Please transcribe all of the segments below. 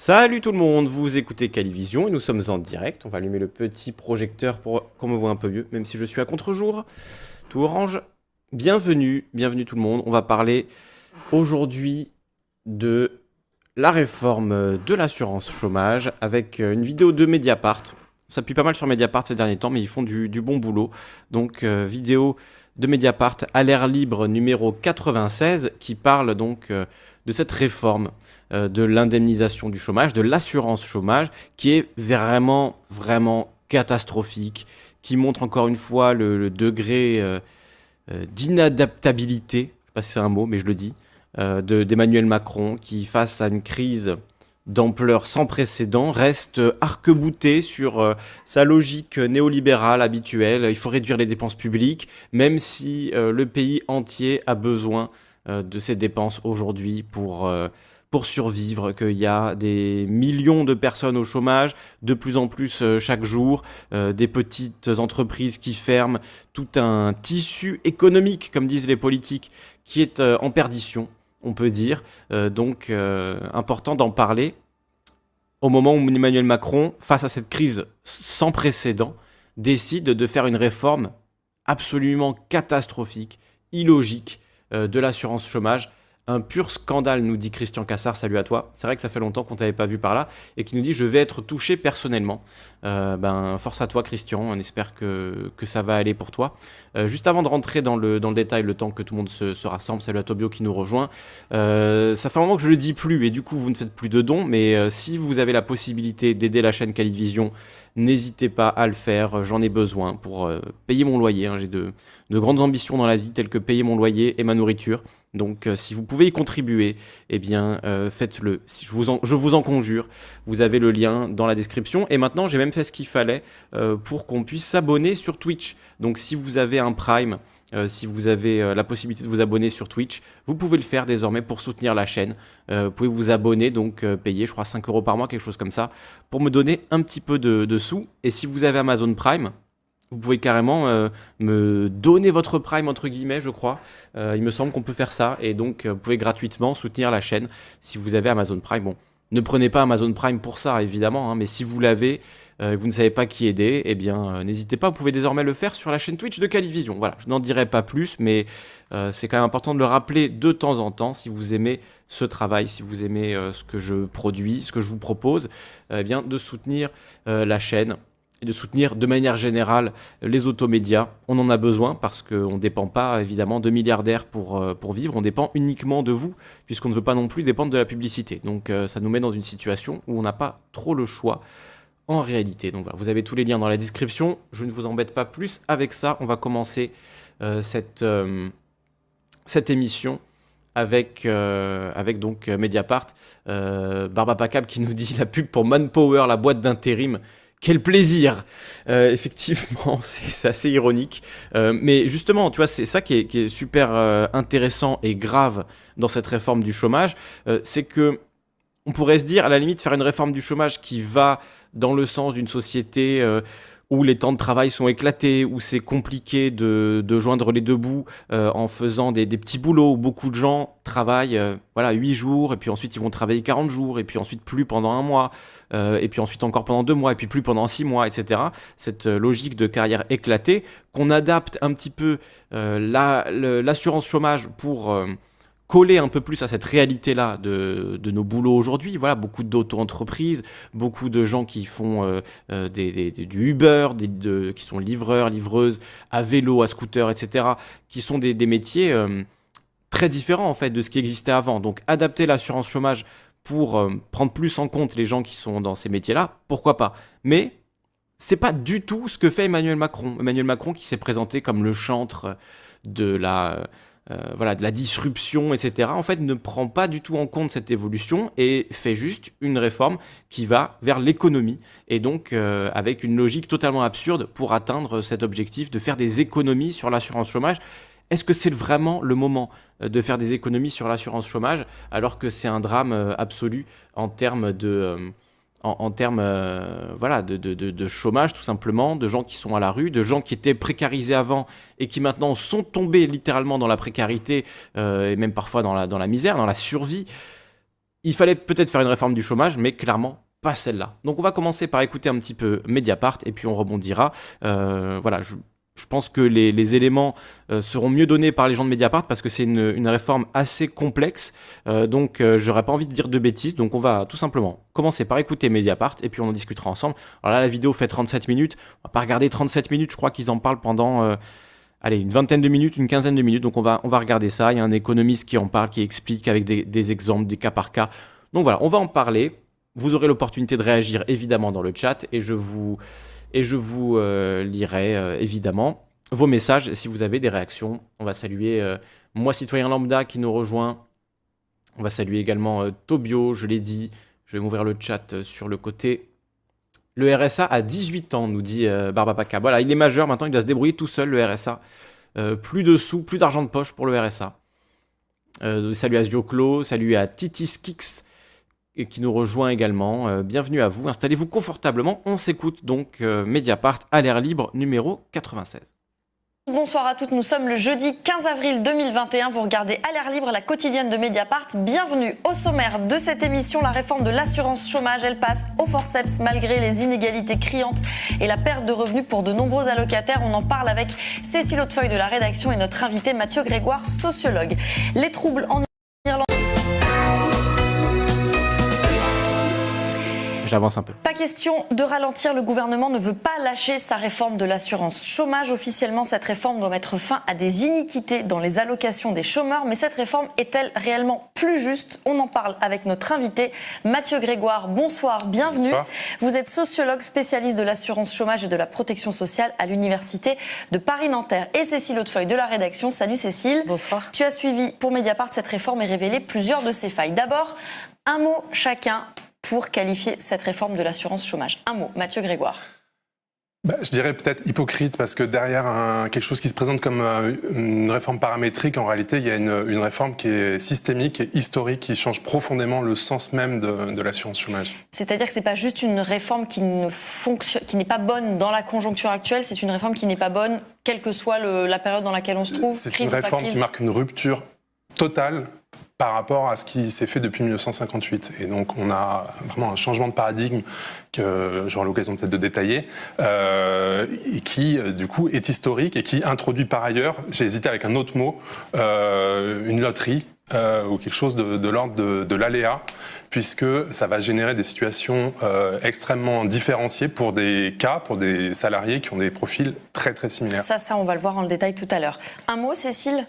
Salut tout le monde, vous écoutez Calivision et nous sommes en direct. On va allumer le petit projecteur pour qu'on me voit un peu mieux, même si je suis à contre-jour. Tout orange. Bienvenue, bienvenue tout le monde. On va parler aujourd'hui de la réforme de l'assurance chômage avec une vidéo de Mediapart. Ça appuie pas mal sur Mediapart ces derniers temps, mais ils font du, bon boulot. Donc, euh, vidéo de Mediapart à l'air libre numéro 96 qui parle donc euh, de cette réforme de l'indemnisation du chômage, de l'assurance chômage, qui est vraiment, vraiment catastrophique, qui montre encore une fois le, degré euh, euh, d'inadaptabilité, je ne sais pas si c'est un mot, mais je le dis, d'Emmanuel Macron, qui face à une crise d'ampleur sans précédent, reste arc-bouté sur sa logique néolibérale habituelle. Il faut réduire les dépenses publiques, même si le pays entier a besoin de ces dépenses aujourd'hui pour pour survivre, qu'il y a des millions de personnes au chômage, de plus en plus euh, chaque jour, euh, des petites entreprises qui ferment, tout un tissu économique, comme disent les politiques, qui est euh, en perdition, on peut dire. donc, important d'en parler au moment où Emmanuel Macron, face à cette crise sans précédent, décide de faire une réforme absolument catastrophique, illogique de l'assurance chômage un pur scandale, nous dit Christian Cassard, salut à toi. C'est vrai que ça fait longtemps qu'on t'avait pas vu par là, et qui nous dit je vais être touché personnellement. Euh, ben, force à toi Christian, on espère que, ça va aller pour toi. Euh, juste avant de rentrer dans le, dans le détail, le temps que tout le monde se, rassemble, salut à Tobio qui nous rejoint. Euh, ça fait un moment que je le dis plus, et du coup vous ne faites plus de dons, mais si vous avez la possibilité d'aider la chaîne Calivision, n'hésitez pas à le faire, j'en ai besoin pour payer mon loyer. Hein. J'ai de, de grandes ambitions dans la vie, telles que payer mon loyer et ma nourriture. Donc euh, si vous pouvez y contribuer, eh bien euh, faites-le. Je, vous en, conjure, vous avez le lien dans la description. Et maintenant, j'ai même fait ce qu'il fallait euh, pour qu'on puisse s'abonner sur Twitch. Donc si vous avez un Prime, si vous avez la possibilité de vous abonner sur Twitch, vous pouvez le faire désormais pour soutenir la chaîne. vous pouvez vous abonner, donc payer, je crois, 5 euros par mois, quelque chose comme ça, pour me donner un petit peu de sous. Et si vous avez Amazon Prime, vous pouvez carrément euh, me donner votre prime entre guillemets, je crois. Euh, il me semble qu'on peut faire ça et donc euh, vous pouvez gratuitement soutenir la chaîne si vous avez Amazon Prime. Bon, ne prenez pas Amazon Prime pour ça évidemment, hein, mais si vous l'avez, vous ne savez pas qui aider, eh bien n'hésitez pas. Vous pouvez désormais le faire sur la chaîne Twitch de Calivision. Voilà, je n'en dirai pas plus, mais c'est quand même important de le rappeler de temps en temps si vous aimez ce travail, si vous aimez ce que je produis, ce que je vous propose, eh bien de soutenir la chaîne et de soutenir de manière générale les automédias. On en a besoin parce qu'on ne dépend pas évidemment de milliardaires pour, euh, pour vivre, on dépend uniquement de vous, puisqu'on ne veut pas non plus dépendre de la publicité. Donc euh, ça nous met dans une situation où on n'a pas trop le choix en réalité. Donc voilà, vous avez tous les liens dans la description, je ne vous embête pas plus avec ça, on va commencer euh, cette, cette émission avec, avec donc Mediapart, Barbapacab qui nous dit la pub pour Manpower, la boîte d'intérim quel plaisir euh, Effectivement, c'est assez ironique. Euh, mais justement, tu vois, c'est ça qui est, super euh, intéressant et grave dans cette réforme du chômage. c'est que on pourrait se dire, à la limite, faire une réforme du chômage qui va dans le sens d'une société où les temps de travail sont éclatés, où c'est compliqué de, joindre les deux bouts euh, en faisant des, petits boulots où beaucoup de gens travaillent euh, voilà, 8 jours, et puis ensuite ils vont travailler 40 jours, et puis ensuite plus pendant un mois, euh, et puis ensuite encore pendant deux mois, et puis plus pendant six mois, etc. Cette logique de carrière éclatée, qu'on adapte un petit peu l'assurance chômage pour coller un peu plus à cette réalité-là de, nos boulots aujourd'hui. Voilà, beaucoup d'auto-entreprises, beaucoup de gens qui font euh, euh, du Uber, qui sont livreurs, livreuses, à vélo, à scooter, etc., qui sont des, métiers euh, très différents en fait de ce qui existait avant. Donc adapter l'assurance chômage pour prendre plus en compte les gens qui sont dans ces métiers-là, pourquoi pas Mais c'est pas du tout ce que fait Emmanuel Macron. Emmanuel Macron qui s'est présenté comme le chantre de la voilà, de la disruption, etc., en fait, ne prend pas du tout en compte cette évolution et fait juste une réforme qui va vers l'économie et donc euh, avec une logique totalement absurde pour atteindre cet objectif de faire des économies sur l'assurance chômage. Est-ce que c'est vraiment le moment euh, de faire des économies sur l'assurance chômage alors que c'est un drame absolu en termes de en, termes euh, voilà, de, chômage tout simplement, de gens qui sont à la rue, de gens qui étaient précarisés avant et qui maintenant sont tombés littéralement dans la précarité euh, et même parfois dans la, misère, dans la survie. il fallait peut-être faire une réforme du chômage, mais clairement pas celle-là. Donc on va commencer par écouter un petit peu Mediapart et puis on rebondira. Euh, voilà, je, pense que les, éléments euh, seront mieux donnés par les gens de Mediapart parce que c'est une, réforme assez complexe. Euh, donc j'aurais pas envie de dire de bêtises. Donc on va tout simplement commencer par écouter Mediapart et puis on en discutera ensemble. Alors là, la vidéo fait 37 minutes. On va pas regarder 37 minutes. Je crois qu'ils en parlent pendant allez, une vingtaine de minutes, une quinzaine de minutes. Donc on va, on va regarder ça. Il y a un économiste qui en parle, qui explique avec des exemples, des cas par cas. Donc voilà, on va en parler. Vous aurez l'opportunité de réagir évidemment dans le chat et je vous, et je vous euh, lirai euh, évidemment vos messages si vous avez des réactions. On va saluer euh, moi, citoyen lambda, qui nous rejoint. On va saluer également Tobio, je l'ai dit. Je vais m'ouvrir le chat sur le côté. Le RSA a 18 ans, nous dit Barbapaka. Voilà, il est majeur maintenant, il doit se débrouiller tout seul, le RSA. plus de sous, plus d'argent de poche pour le RSA. salut à Zioclo, salut à Titis Kix, qui nous rejoint également. Euh, bienvenue à vous, installez-vous confortablement. On s'écoute donc euh, Mediapart à l'air libre numéro 96. Bonsoir à toutes, nous sommes le jeudi 15 avril 2021. Vous regardez à l'air libre la quotidienne de Mediapart. Bienvenue au sommaire de cette émission. La réforme de l'assurance chômage, elle passe au forceps malgré les inégalités criantes et la perte de revenus pour de nombreux allocataires. On en parle avec Cécile Hautefeuille de la rédaction et notre invité Mathieu Grégoire, sociologue. Les troubles en J'avance un peu. Pas question de ralentir. Le gouvernement ne veut pas lâcher sa réforme de l'assurance chômage. Officiellement, cette réforme doit mettre fin à des iniquités dans les allocations des chômeurs. Mais cette réforme est-elle réellement plus juste? On en parle avec notre invité, Mathieu Grégoire. Bonsoir, bienvenue. Vous êtes sociologue spécialiste de l'assurance chômage et de la protection sociale à l'Université de Paris-Nanterre. Et Cécile Hautefeuille de la rédaction. Salut Cécile. Bonsoir. Tu as suivi pour Mediapart cette réforme et révélé plusieurs de ses failles. D'abord, un mot chacun pour qualifier cette réforme de l'assurance chômage Un mot, Mathieu Grégoire. Bah, je dirais peut-être hypocrite parce que derrière quelque chose qui se présente comme euh, une réforme paramétrique, en réalité, il y a une, réforme qui est systémique et historique, qui change profondément le sens même de, l'assurance chômage. C'est-à-dire que ce n'est pas juste une réforme qui ne fonctionne, qui n'est pas bonne dans la conjoncture actuelle, c'est une réforme qui n'est pas bonne, quelle que soit la période dans laquelle on se trouve. C'est une réforme qui marque une rupture totale par rapport à ce qui s'est fait depuis 1958. Et donc on a vraiment un changement de paradigme que j'aurai l'occasion peut-être de détailler, euh, et qui euh, du coup est historique et qui introduit par ailleurs, j'ai hésité avec un autre mot, euh, une loterie. ou quelque chose de, l'ordre de, l'aléa, puisque ça va générer des situations extrêmement différenciées pour des cas, pour des salariés qui ont des profils très très similaires. Ça, ça, on va le voir en détail tout à l'heure. Un mot, Cécile?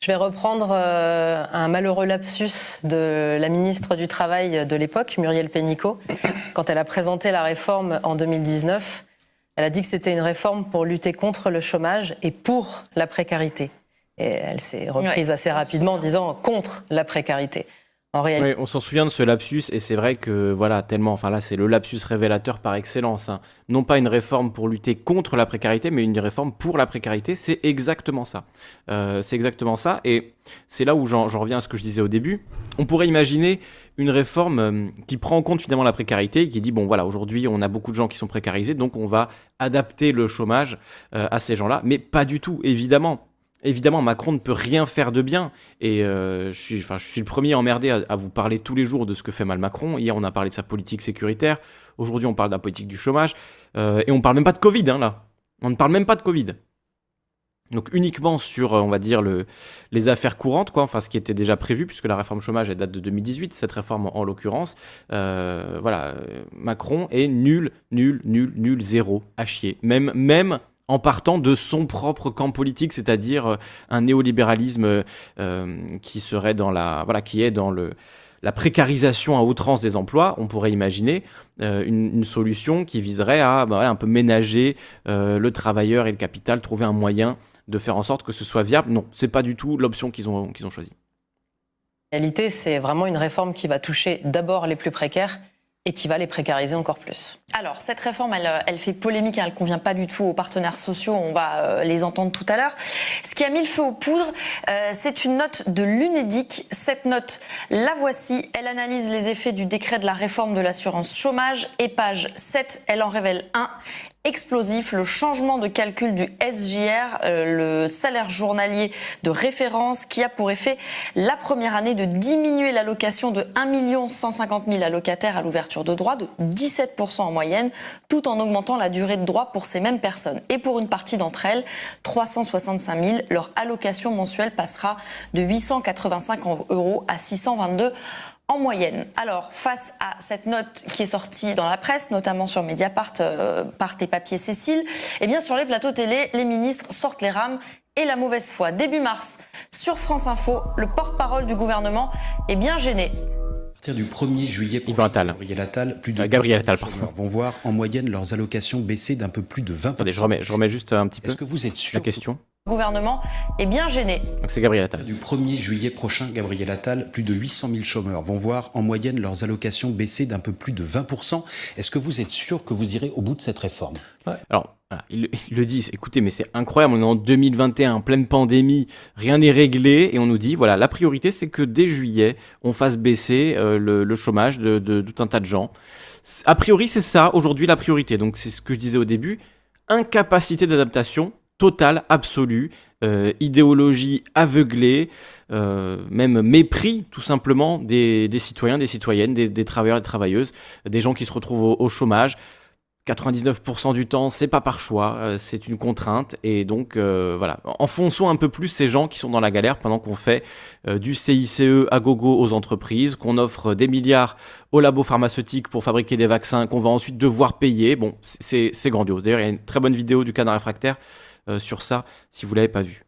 Je vais reprendre euh, un malheureux lapsus de la ministre du Travail de l'époque, Muriel Pénicaud. Quand elle a présenté la réforme en 2019, elle a dit que c'était une réforme pour lutter contre le chômage et pour la précarité. Et elle s'est reprise assez rapidement en disant contre la précarité on s'en souvient de ce lapsus et c'est vrai que voilà tellement, enfin là c'est le lapsus révélateur par excellence. Hein. Non pas une réforme pour lutter contre la précarité, mais une réforme pour la précarité. C'est exactement ça. Euh, c'est exactement ça et c'est là où j'en reviens à ce que je disais au début. On pourrait imaginer une réforme euh, qui prend en compte finalement la précarité et qui dit bon voilà aujourd'hui on a beaucoup de gens qui sont précarisés donc on va adapter le chômage euh, à ces gens-là, mais pas du tout évidemment. Évidemment, Macron ne peut rien faire de bien. Et euh, je, suis, le premier emmerdé à, à, vous parler tous les jours de ce que fait mal Macron. Hier, on a parlé de sa politique sécuritaire. Aujourd'hui, on parle de la politique du chômage. Euh, et on ne parle même pas de Covid, hein, là. On ne parle même pas de Covid. Donc uniquement sur, euh, on va dire, le, les affaires courantes, quoi, enfin ce qui était déjà prévu, puisque la réforme chômage, elle date de 2018, cette réforme en, l'occurrence. voilà, Macron est nul, nul, nul, nul, zéro, à chier. Même, même en partant de son propre camp politique, c'est-à-dire euh, un néolibéralisme euh, qui serait dans la, voilà, qui est dans le, la précarisation à outrance des emplois, on pourrait imaginer euh, une, solution qui viserait à bah, un peu ménager le travailleur et le capital, trouver un moyen de faire en sorte que ce soit viable. Non, c'est pas du tout l'option qu'ils ont, qu'ils ont choisie. En réalité, c'est vraiment une réforme qui va toucher d'abord les plus précaires et qui va les précariser encore plus. Alors, cette réforme, elle, elle fait polémique, hein, elle ne convient pas du tout aux partenaires sociaux, on va euh, les entendre tout à l'heure. Ce qui a mis le feu aux poudres, euh, c'est une note de l'UNEDIC. Cette note, la voici, elle analyse les effets du décret de la réforme de l'assurance chômage et page 7, elle en révèle un. Explosif. Le changement de calcul du SJR, euh, le salaire journalier de référence, qui a pour effet la première année de diminuer l'allocation de 1 150 000 allocataires à l'ouverture de droits de 17% en moyenne, tout en augmentant la durée de droit pour ces mêmes personnes. Et pour une partie d'entre elles, 365 000, leur allocation mensuelle passera de 885 euros à 622 en moyenne. Alors, face à cette note qui est sortie dans la presse, notamment sur Mediapart, euh, par tes papiers Cécile, eh bien, sur les plateaux télé, les ministres sortent les rames et la mauvaise foi. Début mars, sur France Info, le porte-parole du gouvernement est bien gêné. À partir du 1er juillet prochain, Attal. Gabriel Attal, plus de euh, Gabriel Attal, vont voir en moyenne leurs allocations baisser d'un peu plus de 20%. Attendez, je remets, je remets juste un petit peu. Est-ce que vous êtes sûr La question gouvernement est bien gêné. Donc c'est Gabriel Attal. Du 1er juillet prochain, Gabriel Attal, plus de 800 000 chômeurs vont voir en moyenne leurs allocations baisser d'un peu plus de 20%. Est-ce que vous êtes sûr que vous irez au bout de cette réforme? Alors, ils, le disent, écoutez, mais c'est incroyable, on est en 2021, en pleine pandémie, rien n'est réglé, et on nous dit, voilà, la priorité, c'est que dès juillet, on fasse baisser euh, le, chômage de, de tout un tas de gens. A priori, c'est ça, aujourd'hui, la priorité. Donc, c'est ce que je disais au début, incapacité d'adaptation totale, absolue, euh, idéologie aveuglée, euh, même mépris tout simplement des, citoyens, des citoyennes, des, travailleurs et travailleuses, des gens qui se retrouvent au chômage. 99% du temps, c'est pas par choix, euh, c'est une contrainte. Et donc, voilà, enfonçons un peu plus ces gens qui sont dans la galère pendant qu'on fait du CICE à gogo aux entreprises, qu'on offre des milliards aux labos pharmaceutiques pour fabriquer des vaccins qu'on va ensuite devoir payer. Bon, c'est grandiose. D'ailleurs, il y a une très bonne vidéo du canard réfractaire sur ça, si vous l'avez pas vu.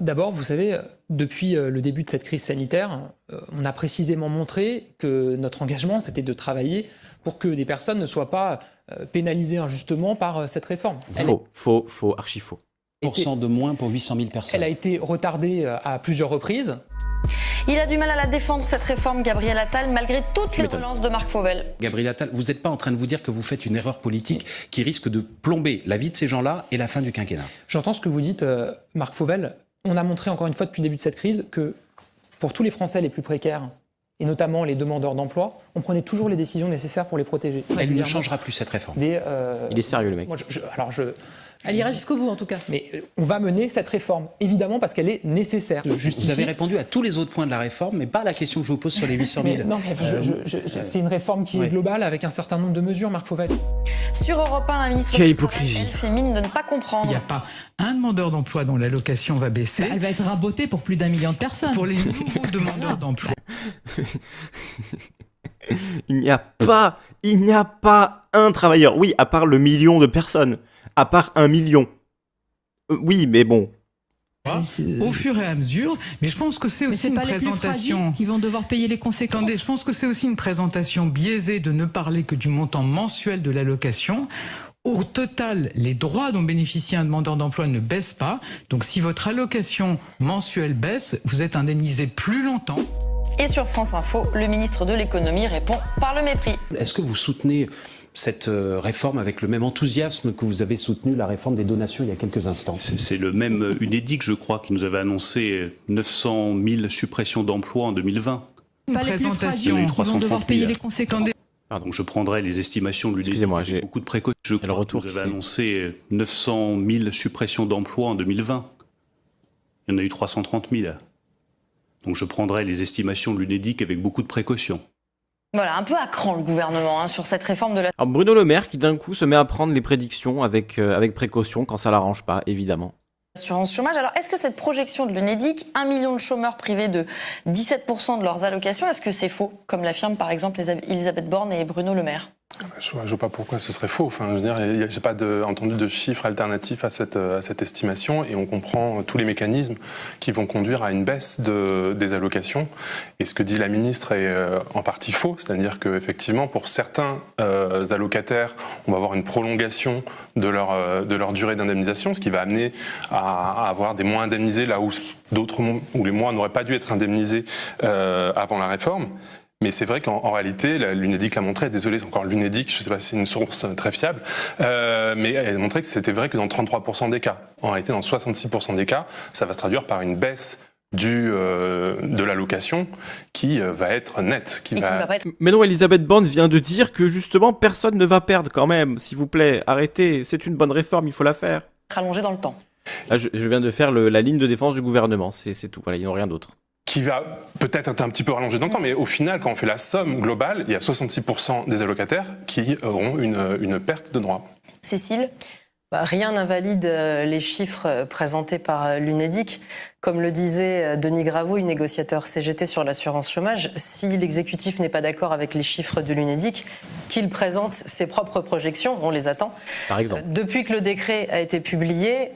D'abord, vous savez, depuis le début de cette crise sanitaire, on a précisément montré que notre engagement, c'était de travailler pour que des personnes ne soient pas euh, pénalisées injustement par euh, cette réforme. faux, faux, faux, archi faux. de moins pour 800 000 personnes. Elle a été retardée euh, à plusieurs reprises. Il a du mal à la défendre, cette réforme, Gabriel Attal, malgré toutes les relances de Marc Fauvel. Gabriel Attal, vous n'êtes pas en train de vous dire que vous faites une erreur politique qui risque de plomber la vie de ces gens-là et la fin du quinquennat J'entends ce que vous dites, Marc Fauvel. On a montré encore une fois depuis le début de cette crise que pour tous les Français les plus précaires, et notamment les demandeurs d'emploi, on prenait toujours les décisions nécessaires pour les protéger. Elle ne changera plus cette réforme. Euh, Il est sérieux le mec. alors je, elle ira jusqu'au bout en tout cas. Mais euh, on va mener cette réforme, évidemment parce qu'elle est nécessaire. Vous avez répondu à tous les autres points de la réforme, mais pas à la question que je vous pose sur les 800 000. non, mais euh, c'est une réforme qui est globale avec un certain nombre de mesures, Marc Fauvel. Sur Europe 1, la ministre Quelle hypocrisie. fait mine de ne pas comprendre. Il n'y a pas un demandeur d'emploi dont l'allocation va baisser. Elle va être rabotée pour plus d'un million de personnes. Pour les nouveaux demandeurs d'emploi. il n'y a pas, il n'y a pas un travailleur. Oui, à part le million de personnes. À part un million. Euh, oui, mais bon. Au fur et à mesure, mais je pense que c'est aussi une présentation qui vont devoir payer les conséquences. Attendez, je pense que c'est aussi une présentation biaisée de ne parler que du montant mensuel de l'allocation. Au total, les droits dont bénéficie un demandeur d'emploi ne baissent pas. Donc si votre allocation mensuelle baisse, vous êtes indemnisé plus longtemps. Et sur France Info, le ministre de l'économie répond par le mépris. Est-ce que vous soutenez cette euh, réforme avec le même enthousiasme que vous avez soutenu la réforme des donations il y a quelques instants C'est le même euh, UNEDIC, je crois, qui nous avait annoncé 900 000 suppressions d'emplois en 2020. Pas les plus fragiles, ils vont devoir payer les conséquences. Donc je prendrai les estimations de l'UNEDIC Excusez-moi, j'ai beaucoup de précautions. Je crois que vous avez annoncé 900 000 suppressions d'emplois en 2020. Il y en a eu 330 000. Donc je prendrai les estimations de l'UNEDIC avec beaucoup de précautions. Voilà, un peu à cran le gouvernement hein, sur cette réforme de la... Alors Bruno Le Maire qui d'un coup se met à prendre les prédictions avec, euh, avec précaution quand ça l'arrange pas, évidemment. Assurance chômage. Alors, est-ce que cette projection de l'UNEDIC, un million de chômeurs privés de 17% de leurs allocations, est-ce que c'est faux, comme l'affirment par exemple Elisabeth Borne et Bruno Le Maire? Je ne vois pas pourquoi ce serait faux. Enfin, je veux dire, je n'ai pas entendu de chiffres alternatifs à cette, cette estimation et on comprend tous les mécanismes qui vont conduire à une baisse de, des allocations. Et ce que dit la ministre est euh, en partie faux, c'est-à-dire qu'effectivement, pour certains euh, allocataires, on va avoir une prolongation de leur, euh, durée d'indemnisation, ce qui va amener à, avoir des mois indemnisés là où, d'autres, où les mois n'auraient pas dû être indemnisés avant la réforme. Mais c'est vrai qu'en réalité, l'UNEDIC l'a montré, désolé, c'est encore l'UNEDIC, je ne sais pas si c'est une source très fiable, euh, mais elle a montré que c'était vrai que dans 33% des cas. En réalité, dans 66% des cas, ça va se traduire par une baisse du, euh, de l'allocation qui euh, va être net. Qui va... pas être Mais non, Elisabeth Borne vient de dire que justement personne ne va perdre quand même. S'il vous plaît, arrêtez. C'est une bonne réforme, il faut la faire. allongé dans le temps. Là, je, je viens de faire le- la ligne de défense du gouvernement. C'est c'est tout. Voilà, ils n'ont rien d'autre. Qui va peut-être être un petit peu rallongé dans le temps, mais au final, quand on fait la somme globale, il y a 66% des allocataires qui auront une, une perte de droits. Cécile? Rien n'invalide euh, les chiffres euh, présentés par euh, l'UNEDIC. Comme le disait Denis Gravouille, négociateur CGT sur l'assurance chômage, si l'exécutif n'est pas d'accord avec les chiffres de l'UNEDIC, qu'il présente ses propres projections, on les attend. Par exemple. Depuis que le décret a été publié,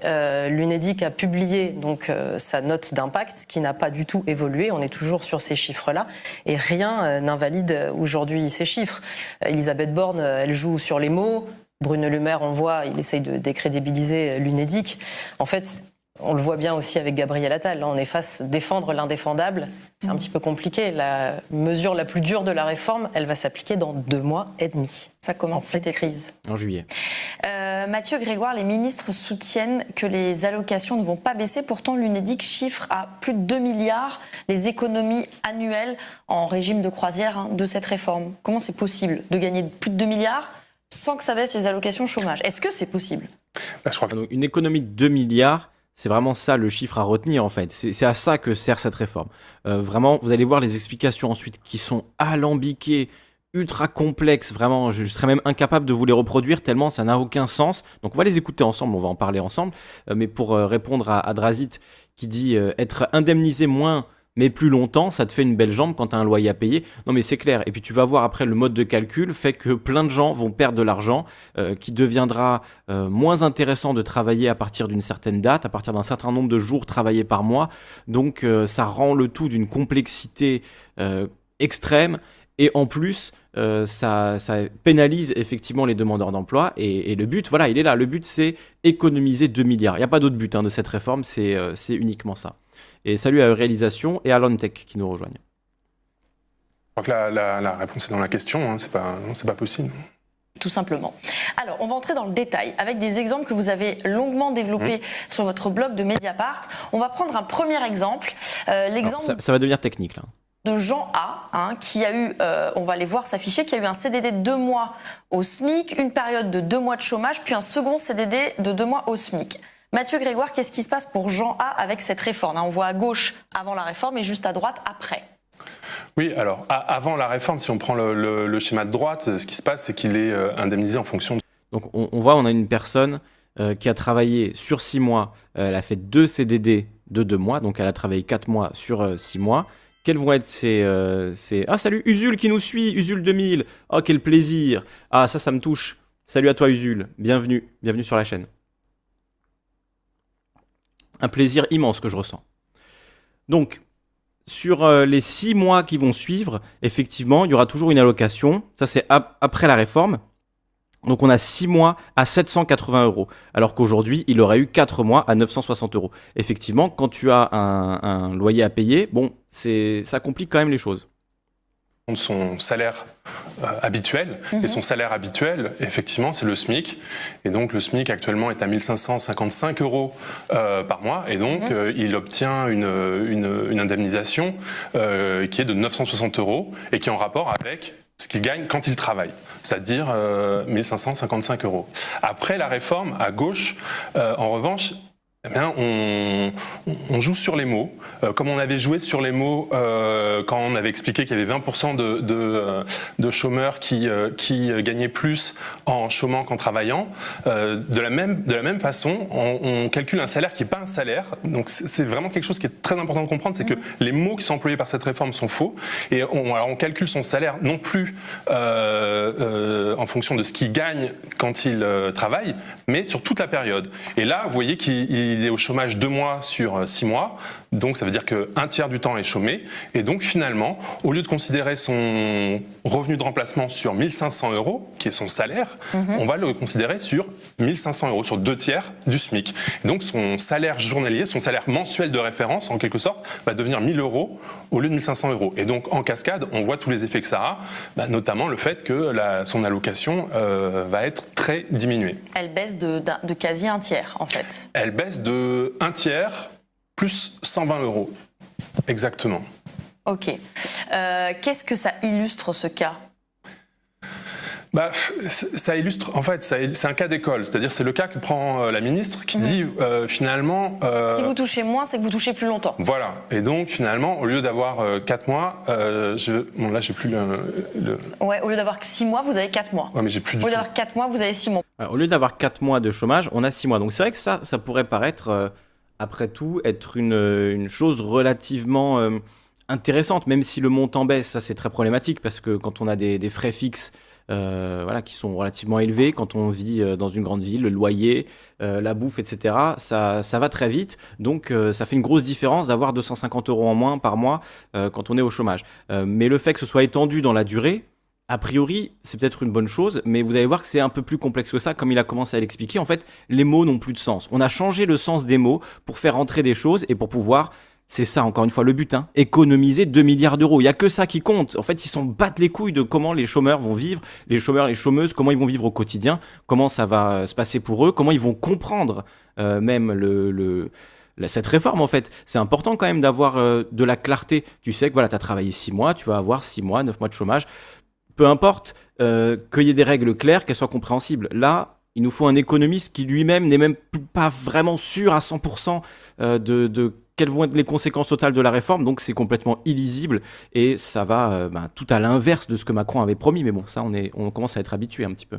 l'UNEDIC a publié donc sa note d'impact qui n'a pas du tout évolué. On est toujours sur ces chiffres-là et rien n'invalide aujourd'hui ces chiffres. Elisabeth Borne, elle joue sur les mots. Bruno Le Maire, on voit, il essaye de décrédibiliser l'UNEDIC. En fait, on le voit bien aussi avec Gabriel Attal. Là, on est face défendre l'indéfendable. C'est un petit peu compliqué. La mesure la plus dure de la réforme, elle va s'appliquer dans deux mois et demi. Ça En commence pleine cet été. crise. En juillet. Euh, Mathieu Grégoire, les ministres soutiennent que les allocations ne vont pas baisser. Pourtant, l'UNEDIC chiffre à plus de 2 milliards les économies annuelles en régime de croisière hein, de cette réforme. Comment c'est possible de gagner plus de 2 milliards sans que ça baisse les allocations chômage Est-ce que c'est possible? Donc, une économie de 2 milliards, c'est vraiment ça le chiffre à retenir en fait. C'est à ça que sert cette réforme. Euh, vraiment, vous allez voir les explications ensuite qui sont alambiquées, ultra complexes. Vraiment, je, serais même incapable de vous les reproduire tellement ça n'a aucun sens. Donc on va les écouter ensemble, on va en parler ensemble. Euh, mais pour euh, répondre à, à Drazit qui dit être indemnisé moins mais plus longtemps, ça te fait une belle jambe quand tu as un loyer à payer. Non mais c'est clair. Et puis tu vas voir après le mode de calcul fait que plein de gens vont perdre de l'argent, euh, qui deviendra euh, moins intéressant de travailler à partir d'une certaine date, à partir d'un certain nombre de jours travaillés par mois. Donc euh, ça rend le tout d'une complexité extrême. Et en plus, ça, pénalise effectivement les demandeurs d'emploi. Et, le but, voilà, il est là. Le but, c'est économiser 2 milliards. Il n'y a pas d'autre but hein, de cette réforme, c'est uniquement ça. Et salut à Réalisation et à Lontech qui nous rejoignent. je crois que la, la- la réponse est dans la question, hein, c'est pas, non, pas possible. tout simplement. Alors, on va entrer dans le détail avec des exemples que vous avez longuement développés sur votre blog de Mediapart. On va prendre un premier exemple, euh, Alors, l'exemple ça, ça va devenir technique là. de Jean A, hein, qui a eu, euh, on va aller voir s'afficher, qui a eu un CDD de deux mois au SMIC, une période de deux mois de chômage, puis un second CDD de deux mois au SMIC. Mathieu Grégoire, qu'est-ce qui se passe pour Jean A avec cette réforme? On voit à gauche avant la réforme et juste à droite après. Oui, alors avant la réforme, si on prend le, le- le schéma de droite, ce qui se passe, c'est qu'il est euh, indemnisé en fonction de Donc on, on voit, on a une personne euh, qui a travaillé sur 6 mois, Euh, elle a fait deux CDD de 2 mois, donc elle a travaillé 4 mois sur 6 mois. Quels vont être ces, euh, ces- Ah salut Usul qui nous suit, Usul 2000, oh quel plaisir Ah ça, ça me touche. Salut à toi Usul, bienvenue, bienvenue sur la chaîne. Un plaisir immense que je ressens. Donc, sur euh, les 6 mois qui vont suivre, effectivement, il y aura toujours une allocation. Ça, c'est ap- après la réforme. Donc on a 6 mois à 780 euros, alors qu'aujourd'hui il aurait eu 4 mois à 960 euros. Effectivement, quand tu as un, un loyer à payer, bon, ça complique quand même les choses. Son salaire euh, habituel. Mhm. Et son salaire habituel, effectivement, c'est le SMIC. Et donc, le SMIC actuellement est à 1555 euros euh, par mois. Et donc, Mhm. euh, il obtient une, une- une indemnisation qui est de 960 euros et qui est en rapport avec ce qu'il gagne quand il travaille, c'est-à-dire euh, 1555 euros. Après la réforme, à gauche, en revanche, eh bien, on, on joue sur les mots, Euh, comme on avait joué sur les mots euh, quand on avait expliqué qu'il y avait 20% de, de, euh, de chômeurs qui, euh, qui gagnaient plus en chômant qu'en travaillant. De, la même, de la même façon, on, on calcule un salaire qui n'est pas un salaire. Donc c'est vraiment quelque chose qui est très important de comprendre, c'est que les mots qui sont employés par cette réforme sont faux. Et on, alors on calcule son salaire non plus en fonction de ce qu'il gagne quand il travaille, mais sur toute la période. Et là, vous voyez qu'il il est au chômage deux mois sur euh, six mois, donc ça veut dire qu'un tiers du temps est chômé. Et donc finalement, au lieu de considérer son revenu de remplacement sur 1500 euros, qui est son salaire, on va le considérer sur 1500 euros, sur deux tiers du SMIC. Et donc son salaire journalier, son salaire mensuel de référence, en quelque sorte, va devenir 1000 euros au lieu de 1500 euros. Et donc en cascade, on voit tous les effets que ça a, bah, notamment le fait que la- son allocation euh, va être très diminuée. Elle baisse de quasi un tiers en fait. Elle baisse de un tiers plus 120 euros. Exactement. Ok. Euh, qu'est-ce que ça illustre ce cas? Bah, ça illustre, en fait, c'est un cas d'école, c'est-à-dire c'est le cas que prend euh, la ministre qui dit mhm. euh, finalement. si vous touchez moins, c'est que vous touchez plus longtemps. Voilà, et donc finalement, au lieu d'avoir 4 mois, je, bon là j'ai plus le, Ouais, au lieu d'avoir 6 mois, vous avez 4 mois. Ouais, mais j'ai plus Au lieu d'avoir 4 mois, vous avez 6 mois. au lieu d'avoir 4 mois de chômage, on a 6 mois. Donc c'est vrai que ça, ça pourrait paraître, après tout, être une, une chose relativement intéressante, même si le montant baisse, ça c'est très problématique parce que quand on a des, frais fixes euh, voilà, qui sont relativement élevés, quand on vit euh, dans une grande ville, le loyer, euh, la bouffe, etc., ça, ça va très vite. Donc ça fait une grosse différence d'avoir 250 euros en moins par mois quand on est au chômage. mais le fait que ce soit étendu dans la durée, a priori, c'est peut-être une bonne chose, mais vous allez voir que c'est un peu plus complexe que ça, comme il a commencé à l'expliquer. En fait, les mots n'ont plus de sens. On a changé le sens des mots pour faire entrer des choses et pour pouvoir c'est ça, encore une fois, le but. Hein. Économiser 2 milliards d'euros. Il n'y a que ça qui compte. En fait, ils s'en battent les couilles de comment les chômeurs vont vivre, les chômeurs, les chômeuses, comment ils vont vivre au quotidien, comment ça va euh, se passer pour eux, comment ils vont comprendre euh, même cette réforme, en fait. C'est important quand même d'avoir euh, de la clarté. Tu sais que voilà, tu as travaillé 6 mois, tu vas avoir 6 mois, 9 mois de chômage. Peu importe qu'il y ait des règles claires, qu'elles soient compréhensibles. Là, il nous faut un économiste qui lui-même n'est même pas vraiment sûr à 100% de, de quelles vont être les conséquences totales de la réforme. Donc c'est complètement illisible et ça va euh, ben, tout à l'inverse de ce que Macron avait promis. Mais bon, ça, on commence à être habitué un petit peu.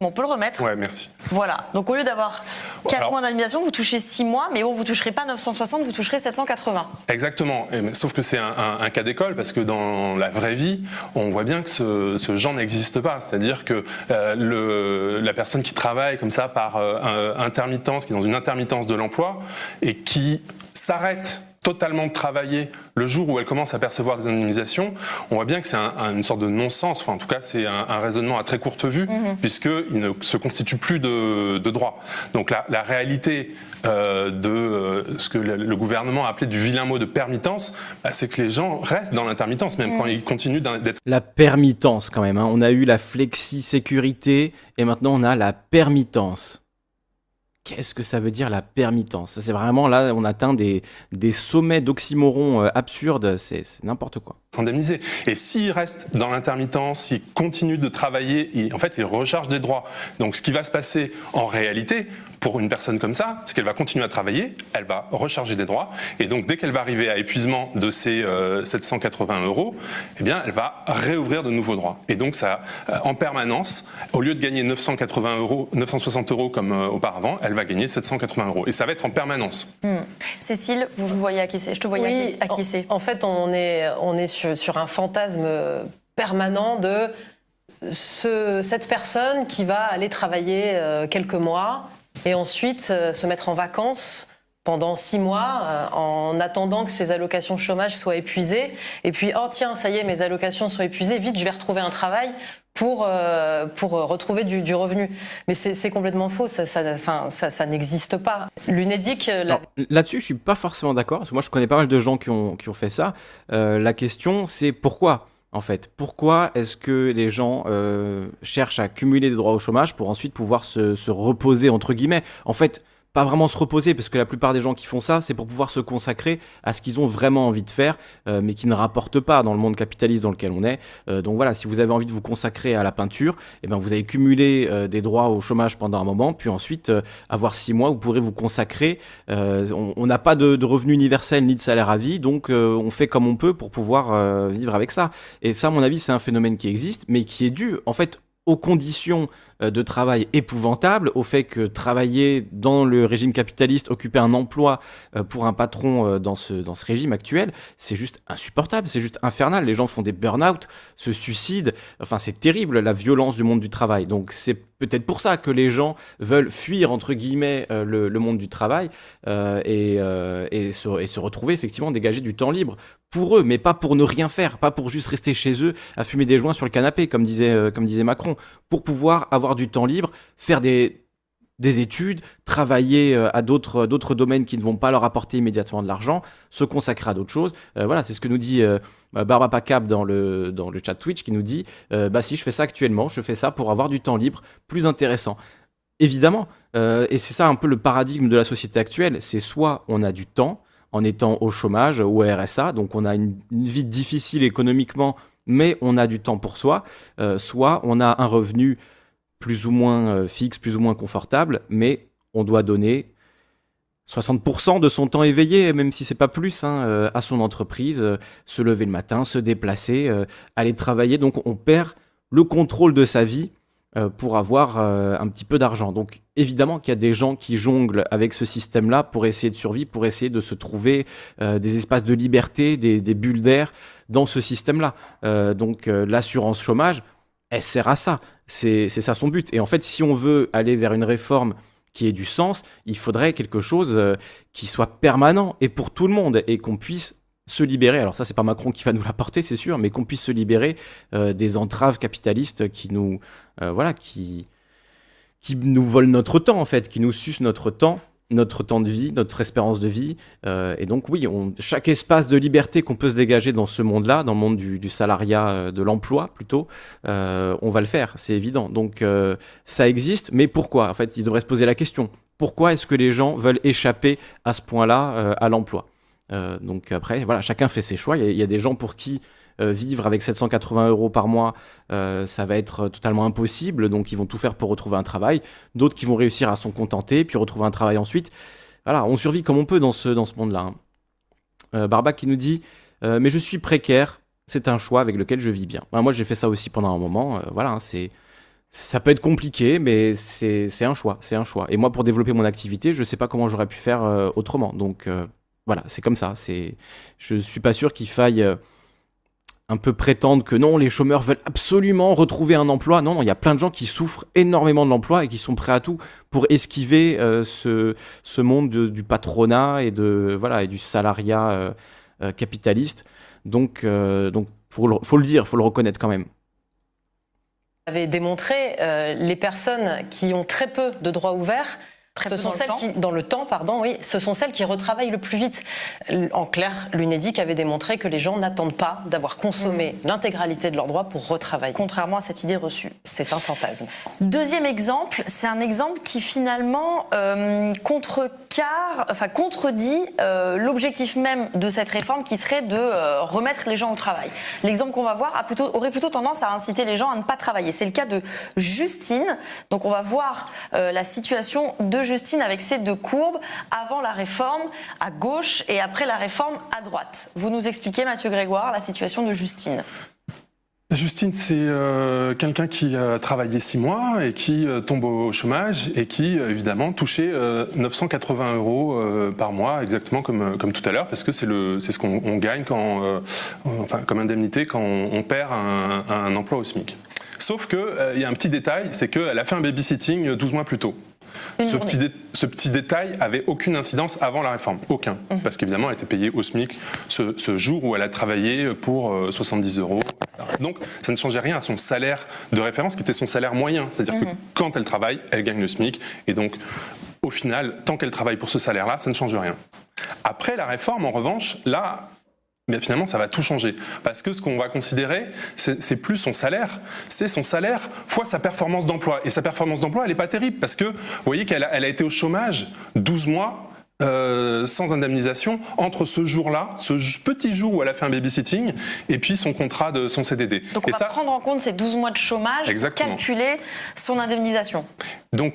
On peut le remettre. Ouais, merci. Voilà. Donc au lieu d'avoir 4 mois d'animation, vous touchez 6 mois, mais bon, vous toucherez pas 960, vous toucherez 780. Exactement. sauf que c'est un, cas d'école parce que dans la vraie vie, on voit bien que ce, genre n'existe pas. C'est-à-dire que euh, le, la personne qui travaille comme ça par euh, intermittence, qui est dans une intermittence de l'emploi et qui s'arrête totalement travailler le jour où elle commence à percevoir des indemnisations, on voit bien que c'est une sorte de non-sens, enfin en tout cas c'est un, raisonnement à très courte vue, mhm. puisqu'il ne se constitue plus de, droit. Donc la, la réalité euh, de euh, ce que le, gouvernement a appelé du vilain mot de permittence, bah, c'est que les gens restent dans l'intermittence, même quand mhm. ils continuent d'être... La permittence quand même, hein. on a eu la flexi-sécurité et maintenant on a la permittance qu'est-ce que ça veut dire la permittance? C'est vraiment là, on atteint des, sommets d'oxymorons euh, absurdes, c'est n'importe quoi. Indemnisé. Et s'il reste dans l'intermittence, s'il continue de travailler, en fait, il recharge des droits. Donc ce qui va se passer en réalité, pour une personne comme ça, c'est qu'elle va continuer à travailler, elle va recharger des droits, et donc dès qu'elle va arriver à épuisement de ses 780 euh, euros, eh bien, elle va réouvrir de nouveaux droits. Et donc ça, euh, en permanence, au lieu de gagner 980 euros, 960 euros comme auparavant, elle va gagner 780 euros. Et ça va être en permanence. Hmm. Cécile, vous, vous voyez acquiescer. Je te voyais acquiescer. En, en fait, on est, on est sur, un fantasme permanent de ce, cette personne qui va aller travailler euh, quelques mois et ensuite euh, se mettre en vacances pendant six mois euh, en attendant que ses allocations chômage soient épuisées. Et puis, oh tiens, ça y est, mes allocations sont épuisées, vite, je vais retrouver un travail pour, euh, pour retrouver du, revenu. Mais c'est complètement faux, ça, ça, n'existe pas. L'UNEDIC... Euh, là-dessus, je suis pas forcément d'accord, parce que moi, je connais pas mal de gens qui ont, qui ont fait ça. La question, c'est pourquoi en fait. Pourquoi est-ce que les gens euh, cherchent à cumuler des droits au chômage pour ensuite pouvoir se, se reposer, entre guillemets? En fait, pas vraiment se reposer, parce que la plupart des gens qui font ça, c'est pour pouvoir se consacrer à ce qu'ils ont vraiment envie de faire, euh, mais qui ne rapporte pas dans le monde capitaliste dans lequel on est. Euh, donc voilà, si vous avez envie de vous consacrer à la peinture, eh ben vous avez cumulé euh, des droits au chômage pendant un moment, puis ensuite avoir six mois, vous pourrez vous consacrer. on n'a pas de, de revenu universel ni de salaire à vie, donc on fait comme on peut pour pouvoir vivre avec ça. Et ça, à mon avis, c'est un phénomène qui existe, mais qui est dû en fait aux conditions de travail épouvantables, au fait que travailler dans le régime capitaliste, occuper un emploi euh, pour un patron euh, dans ce, dans ce régime actuel, c'est juste insupportable, c'est juste infernal. Les gens font des burn-out, se suicident, enfin c'est terrible la violence du monde du travail. Donc c'est peut-être pour ça que les gens veulent fuir, entre guillemets, le, monde du travail et, et, se, et se retrouver effectivement dégager du temps libre pour eux, mais pas pour ne rien faire, pas pour juste rester chez eux à fumer des joints sur le canapé, comme disait, comme disait Macron, pour pouvoir avoir du temps libre, faire des, des études, travailler euh, à d'autres domaines qui ne vont pas leur apporter immédiatement de l'argent, se consacrer à d'autres choses. Euh, voilà, c'est ce que nous dit euh, Barbara Pacab dans le dans le chat Twitch qui nous dit bah si je fais ça actuellement, je fais ça pour avoir du temps libre plus intéressant. Évidemment, et c'est ça un peu le paradigme de la société actuelle, c'est soit on a du temps en étant au chômage ou au RSA. Donc on a une, vie difficile économiquement, mais on a du temps pour soi. Soit on a un revenu plus ou moins euh, fixe, plus ou moins confortable, mais on doit donner 60% de son temps éveillé, même si c'est pas plus, hein, à son entreprise, se lever le matin, se déplacer, aller travailler. Donc on perd le contrôle de sa vie euh, pour avoir euh, un petit peu d'argent. Donc évidemment qu'il y a des gens qui jonglent avec ce système-là pour essayer de survivre, pour essayer de se trouver euh, des espaces de liberté, des, bulles d'air dans ce système-là. donc l'assurance chômage, elle sert à ça. C'est ça son but. Et en fait, si on veut aller vers une réforme qui ait du sens, il faudrait quelque chose qui soit permanent et pour tout le monde et qu'on puisse se libérer, alors ça c'est pas Macron qui va nous l'apporter c'est sûr, mais qu'on puisse se libérer euh, des entraves capitalistes qui nous, euh, voilà, qui, qui nous volent notre temps en fait, qui nous sucent notre temps, notre temps de vie, notre espérance de vie. Euh, et donc oui, chaque espace de liberté qu'on peut se dégager dans ce monde-là, dans le monde du, salariat, de l'emploi plutôt, on va le faire, c'est évident. Donc ça existe, mais pourquoi? En fait, il devrait se poser la question. Pourquoi est-ce que les gens veulent échapper à ce point-là à l'emploi? Euh, donc après, voilà, chacun fait ses choix. Il y, a, des gens pour qui euh, vivre avec 780 euros par mois, euh, ça va être totalement impossible. Donc ils vont tout faire pour retrouver un travail. D'autres qui vont réussir à s'en contenter, puis retrouver un travail ensuite. Voilà, on survit comme on peut dans ce, dans ce monde-là. Hein. Barbac qui nous dit Mais je suis précaire, c'est un choix avec lequel je vis bien. moi j'ai fait ça aussi pendant un moment. voilà, hein, c'est ça peut être compliqué, mais c'est un choix, c'est un choix. Et moi, pour développer mon activité, je ne sais pas comment j'aurais pu faire autrement. Donc, voilà, c'est comme ça. C'est, je suis pas sûr qu'il faille euh, un peu prétendre que non, les chômeurs veulent absolument retrouver un emploi. Non, il y a plein de gens qui souffrent énormément de l'emploi et qui sont prêts à tout pour esquiver euh, ce, ce, monde du patronat et de voilà et du salariat euh, capitaliste. Donc, donc faut le, faut le dire, faut le reconnaître quand même avez démontré, les personnes qui ont très peu de droits ouverts ce sont celles qui, dans le temps, pardon, oui, ce sont celles qui retravaillent le plus vite. En clair, l'UNEDIC avait démontré que les gens n'attendent pas d'avoir consommé mm. l'intégralité de leurs droits pour retravailler. Contrairement à cette idée reçue. C'est un fantasme. Deuxième exemple, c'est un exemple qui finalement euh, contrecarre, enfin contredit euh, l'objectif même de cette réforme qui serait de euh, remettre les gens au travail. L'exemple qu'on va voir a plutôt, aurait plutôt tendance à inciter les gens à ne pas travailler. C'est le cas de Justine. Donc on va voir la situation de Justine avec ces deux courbes, avant la réforme à gauche et après la réforme à droite. Vous nous expliquez, Mathieu Grégoire, la situation de Justine Justine, c'est euh, quelqu'un qui a travaillé six mois et qui euh, tombe au chômage et qui, euh, évidemment, touchait 980 euros par mois, exactement comme, comme tout à l'heure, parce que c'est ce qu'on gagne quand, enfin, comme indemnité quand on, perd un, un, emploi au SMIC. Sauf qu'il il y a un petit détail, c'est qu'elle a fait un babysitting 12 mois plus tôt. Ce petit, ce petit, détail avait aucune incidence avant la réforme, aucun, mhm. parce qu'évidemment elle était payée au SMIC ce, jour où elle a travaillé pour 70 euh, euros. Donc ça ne changeait rien à son salaire de référence, qui était son salaire moyen, c'est-à-dire que mhm. quand elle travaille, elle gagne le SMIC, et donc au final, tant qu'elle travaille pour ce salaire-là, ça ne change rien. Après la réforme, en revanche, là, mais finalement, ça va tout changer. Parce que ce qu'on va considérer, c'est plus son salaire, c'est son salaire fois sa performance d'emploi. Et sa performance d'emploi, elle n'est pas terrible, parce que vous voyez qu'elle a, été au chômage 12 mois, euh, sans indemnisation entre ce jour-là, ce petit jour où elle a fait un babysitting, et puis son contrat de son CDD. Donc on va prendre en compte ces 12 mois de chômage pour calculer son indemnisation. Donc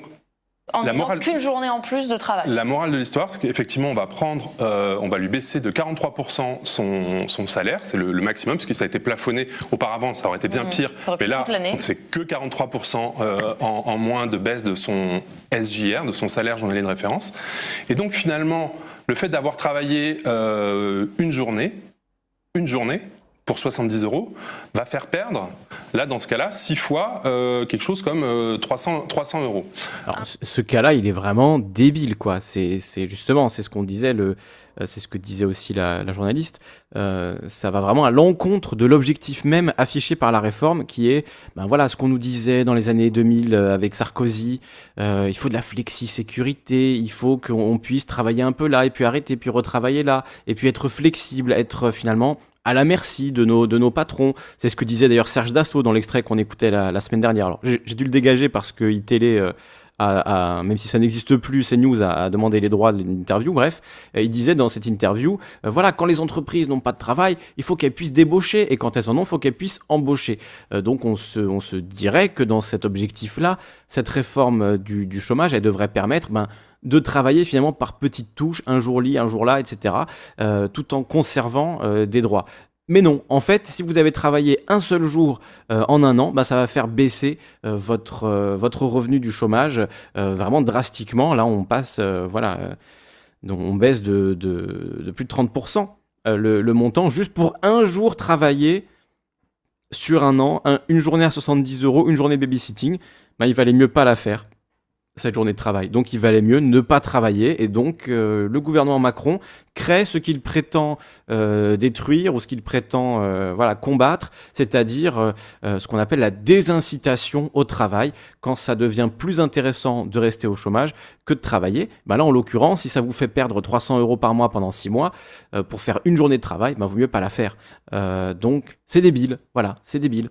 en n'ayant qu'une journée en plus de travail. La morale de l'histoire, c'est qu'effectivement, on va prendre, euh, on va lui baisser de 43% son, son, salaire, c'est le, maximum, parce que ça a été plafonné auparavant, ça aurait été bien mmh. pire. mais là, c'est que 43% euh, en, moins de baisse de son SJR, de son salaire journalier de référence. Et donc finalement, le fait d'avoir travaillé euh, une journée, une journée, pour 70 euros, va faire perdre, là, dans ce cas-là, 6 fois euh, quelque chose comme 300, euh, 300 euros. Alors, ce cas-là, il est vraiment débile, quoi. C'est justement, c'est ce qu'on disait, le, euh, c'est ce que disait aussi la, journaliste. ça va vraiment à l'encontre de l'objectif même affiché par la réforme, qui est, ben voilà, ce qu'on nous disait dans les années 2000 avec Sarkozy. il faut de la flexi-sécurité, il faut qu'on puisse travailler un peu là, et puis arrêter, puis retravailler là, et puis être flexible, être finalement à la merci de nos, de nos patrons. C'est ce que disait d'ailleurs Serge Dassault dans l'extrait qu'on écoutait la, semaine dernière. J'ai dû le dégager parce qu'il télé euh, même si ça n'existe plus, CNews a, demandé les droits de l'interview, bref, il disait dans cette interview, voilà, quand les entreprises n'ont pas de travail, il faut qu'elles puissent débaucher, et quand elles en ont, il faut qu'elles puissent embaucher. donc on se, on se dirait que dans cet objectif-là, cette réforme du, du, chômage, elle devrait permettre... Ben, de travailler finalement par petites touches, un jour li, un jour là, etc., euh, tout en conservant euh, des droits. Mais non, en fait, si vous avez travaillé un seul jour euh, en un an, bah, ça va faire baisser votre, votre revenu du chômage vraiment drastiquement. Là, on passe, voilà, on baisse de, plus de 30% le, montant juste pour un jour travaillé sur un an, une journée à 70 euros, une journée babysitting. Bah, il valait mieux pas la faire cette journée de travail. Donc il valait mieux ne pas travailler et donc euh, le gouvernement Macron crée ce qu'il prétend euh, détruire ou ce qu'il prétend euh, voilà, combattre, c'est-à-dire ce qu'on appelle la désincitation au travail, quand ça devient plus intéressant de rester au chômage que de travailler. Ben là, en l'occurrence, si ça vous fait perdre 300 euros par mois pendant 6 mois, pour faire une journée de travail, ben, vaut mieux pas la faire. donc c'est débile, voilà, c'est débile.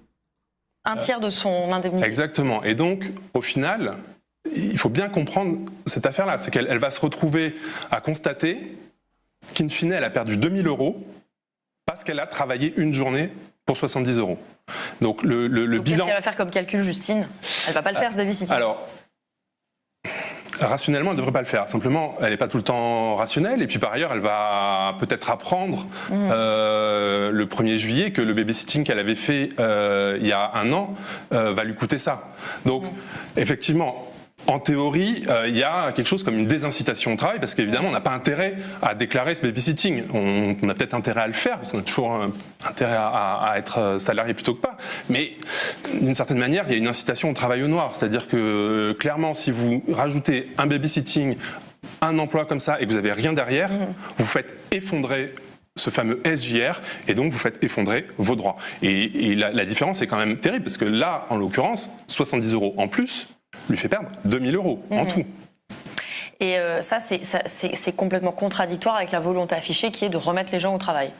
Un tiers de son indemnité. Exactement. Et donc, au final, il faut bien comprendre cette affaire-là, c'est qu'elle va se retrouver à constater qu'in fine, elle a perdu 2000 euros parce qu'elle a travaillé une journée pour 70 euros. Donc le, le, bilan... Qu'est-ce qu'elle va faire comme calcul, Justine? Elle va pas le faire, ce babysitting Alors, Rationnellement, elle ne devrait pas le faire. Simplement, elle n'est pas tout le temps rationnelle. Et puis par ailleurs, elle va peut-être apprendre mmh. euh, le 1er juillet que le babysitting qu'elle avait fait euh, il y a un an euh, va lui coûter ça. Donc, mmh. effectivement, en théorie, euh, il y a quelque chose comme une désincitation au travail, parce qu'évidemment, on n'a pas intérêt à déclarer ce babysitting. On, on a peut-être intérêt à le faire, parce qu'on a toujours intérêt à, être euh, salarié plutôt que pas. Mais d'une certaine manière, il y a une incitation au travail au noir. C'est-à-dire que euh, clairement, si vous rajoutez un babysitting, un emploi comme ça, et que vous n'avez rien derrière, mmh. vous faites effondrer ce fameux SJR, et donc vous faites effondrer vos droits. Et, la, la différence est quand même terrible, parce que là, en l'occurrence, 70 euros en plus, lui fait perdre 2000 euros en mhm. tout. Et euh, ça, c'est complètement contradictoire avec la volonté affichée qui est de remettre les gens au travail.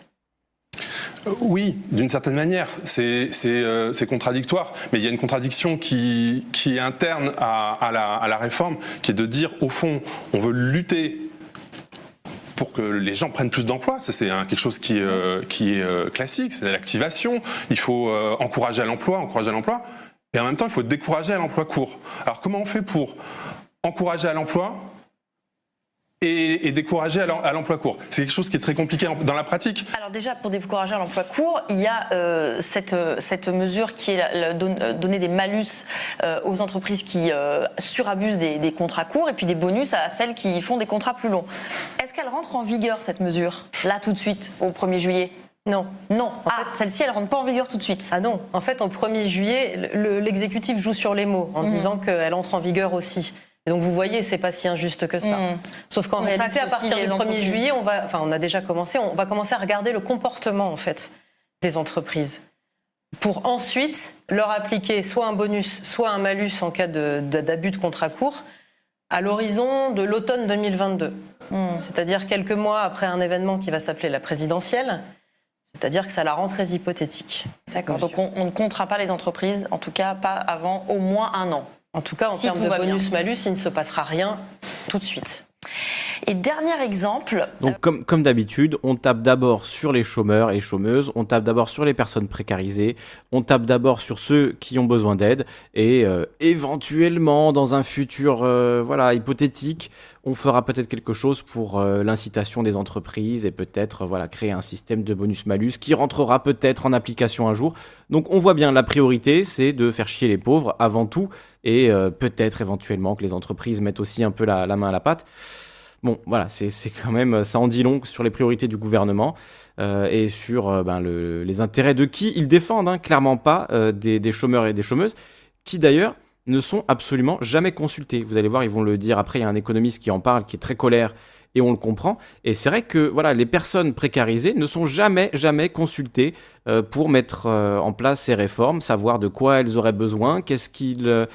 Euh, oui, d'une certaine manière, euh, c'est contradictoire, mais il y a une contradiction qui, qui est interne à, la, à, la, réforme, qui est de dire, au fond, on veut lutter pour que les gens prennent plus d'emplois. C'est quelque chose qui, qui est classique, c'est l'activation. Il faut encourager à l'emploi, encourager à l'emploi. Et en même temps, il faut décourager à l'emploi court. Alors comment on fait pour encourager à l'emploi et, décourager à l'emploi court? C'est quelque chose qui est très compliqué dans la pratique. Alors déjà, pour décourager à l'emploi court, il y a euh, cette, cette mesure qui est la, donner des malus euh, aux entreprises qui euh, surabusent des, des, contrats courts et puis des bonus à celles qui font des contrats plus longs. Est-ce qu'elle rentre en vigueur, cette mesure, là tout de suite, au 1er juillet? Non. Non. ah, celle-ci, elle rentre pas en vigueur tout de suite. Ah non. En fait, au 1er juillet, l'exécutif joue sur les mots en mhm. disant qu'elle entre en vigueur aussi. Et donc vous voyez, c'est pas si injuste que ça. Mhm. Sauf qu'en réalité, à partir du 1er juillet, on va, enfin, on a déjà commencé, on va commencer à regarder le comportement en fait des entreprises pour ensuite leur appliquer soit un bonus, soit un malus en cas d'abus de, de, contrat court à l'horizon de l'automne 2022. Mhm. C'est-à-dire quelques mois après un événement qui va s'appeler la présidentielle c'est-à-dire que ça la rend très hypothétique. D'accord. Donc on, ne comptera pas les entreprises, en tout cas pas avant au moins un an. En tout cas, en termes de bonus-malus, il ne se passera rien tout de suite. Et dernier exemple. Donc, comme, d'habitude, on tape d'abord sur les chômeurs et chômeuses, on tape d'abord sur les personnes précarisées, on tape d'abord sur ceux qui ont besoin d'aide, et euh, éventuellement, dans un futur euh, voilà, hypothétique, on fera peut-être quelque chose pour euh, l'incitation des entreprises et peut-être voilà, créer un système de bonus-malus qui rentrera peut-être en application un jour. Donc on voit bien, la priorité, c'est de faire chier les pauvres avant tout et peut-être éventuellement que les entreprises mettent aussi un peu la, main à la pâte. Bon, voilà, c'est quand même, ça en dit long sur les priorités du gouvernement euh, et sur ben, les intérêts de qui ils défendent, hein, clairement pas des, des chômeurs et des chômeuses, qui d'ailleurs ne sont absolument jamais consultés. Vous allez voir, ils vont le dire après, il y a un économiste qui en parle, qui est très colère et on le comprend. Et c'est vrai que voilà, les personnes précarisées ne sont jamais, jamais consultées euh, pour mettre euh, en place ces réformes, savoir de quoi elles auraient besoin, qu'est-ce qui, euh,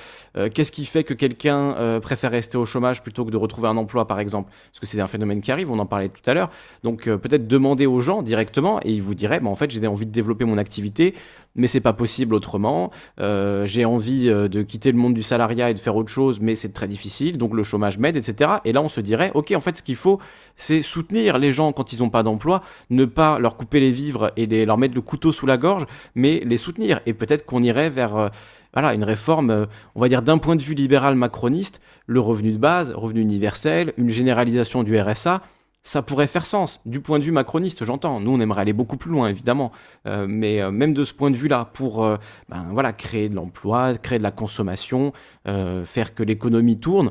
qu'est-ce qui fait que quelqu'un préfère rester au chômage plutôt que de retrouver un emploi, par exemple? Parce que c'est un phénomène qui arrive, on en parlait tout à l'heure. Donc peut-être demander aux gens directement et ils vous diraient, bah, en fait, j'ai envie de développer mon activité. mais c'est pas possible autrement. Euh, j'ai envie euh, de quitter le monde du salariat et de faire autre chose, mais c'est très difficile, donc le chômage m'aide, etc. Et là, on se dirait, ok, en fait, ce qu'il faut, c'est soutenir les gens quand ils n'ont pas d'emploi, ne pas leur couper les vivres et leur mettre le couteau sous la gorge, mais les soutenir. Et peut-être qu'on irait vers euh, voilà, une réforme, on va dire d'un point de vue libéral macroniste, le revenu de base, revenu universel, une généralisation du RSA ça pourrait faire sens. Du point de vue macroniste, j'entends. Nous, on aimerait aller beaucoup plus loin, évidemment. Euh, mais euh, même de ce point de vue-là, pour euh, ben, voilà, créer de l'emploi, créer de la consommation, faire que l'économie tourne,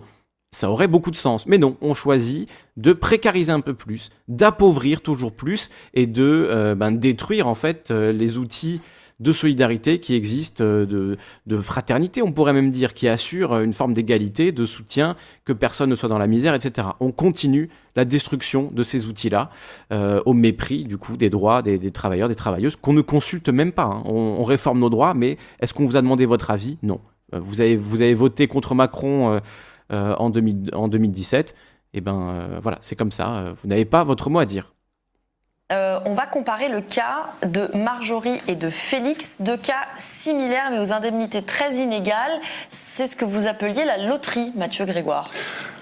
ça aurait beaucoup de sens. Mais non, on choisit de précariser un peu plus, d'appauvrir toujours plus et de ben, détruire en fait les outils de solidarité qui existe, euh, de, fraternité, on pourrait même dire, qui assure une forme d'égalité, de soutien, que personne ne soit dans la misère, etc. On continue la destruction de ces outils-là, euh, au mépris du coup des droits des, travailleurs, des travailleuses, qu'on ne consulte même pas. Hein. On, réforme nos droits, mais est-ce qu'on vous a demandé votre avis? Non. Euh, vous avez, vous avez voté contre Macron en, 2017. Et eh ben voilà, c'est comme ça. Vous n'avez pas votre mot à dire. Euh, on va comparer le cas de Marjorie et de Félix, deux cas similaires mais aux indemnités très inégales. C'est ce que vous appeliez la loterie, Mathieu Grégoire.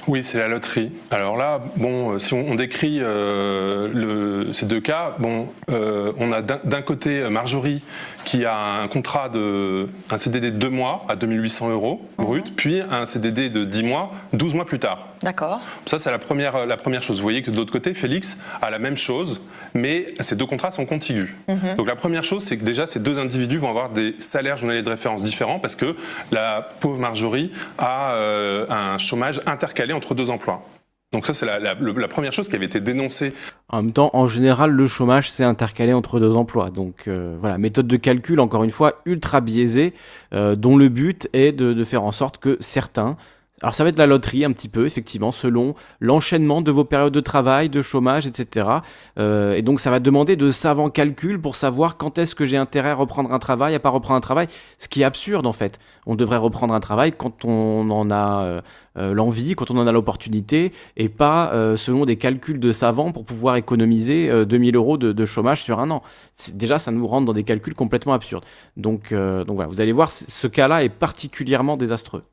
Oui, c'est la loterie. Alors là, bon, euh, si on, décrit euh, ces deux cas, bon, on a d'un côté Marjorie qui a un contrat de un CDD de deux mois à 2800 euros brut, mhm. puis un CDD de 10 mois, 12 mois plus tard. D'accord. Ça, c'est la première, la première chose. Vous voyez que de l'autre côté, Félix a la même chose, mais ces deux contrats sont contigus. Mhm. Donc la première chose, c'est que déjà, ces deux individus vont avoir des salaires journaliers de référence différents parce que la pauvre Marjorie a euh, un chômage intercalé entre deux emplois. Donc ça, c'est la, première chose qui avait été dénoncée. En même temps, en général, le chômage, c'est intercalé entre deux emplois. Donc euh, voilà, méthode de calcul, encore une fois, ultra biaisée, euh, dont le but est de, faire en sorte que certains alors ça va être la loterie un petit peu, effectivement, selon l'enchaînement de vos périodes de travail, de chômage, etc. Euh, et donc ça va demander de savants calculs pour savoir quand est-ce que j'ai intérêt à reprendre un travail, à pas reprendre un travail, ce qui est absurde en fait. On devrait reprendre un travail quand on en a euh, euh, l'envie, quand on en a l'opportunité, et pas selon des calculs de savants pour pouvoir économiser 2000 euros de, chômage sur un an. Déjà, ça nous rentre dans des calculs complètement absurdes. Donc, donc voilà, vous allez voir, ce cas-là est particulièrement désastreux.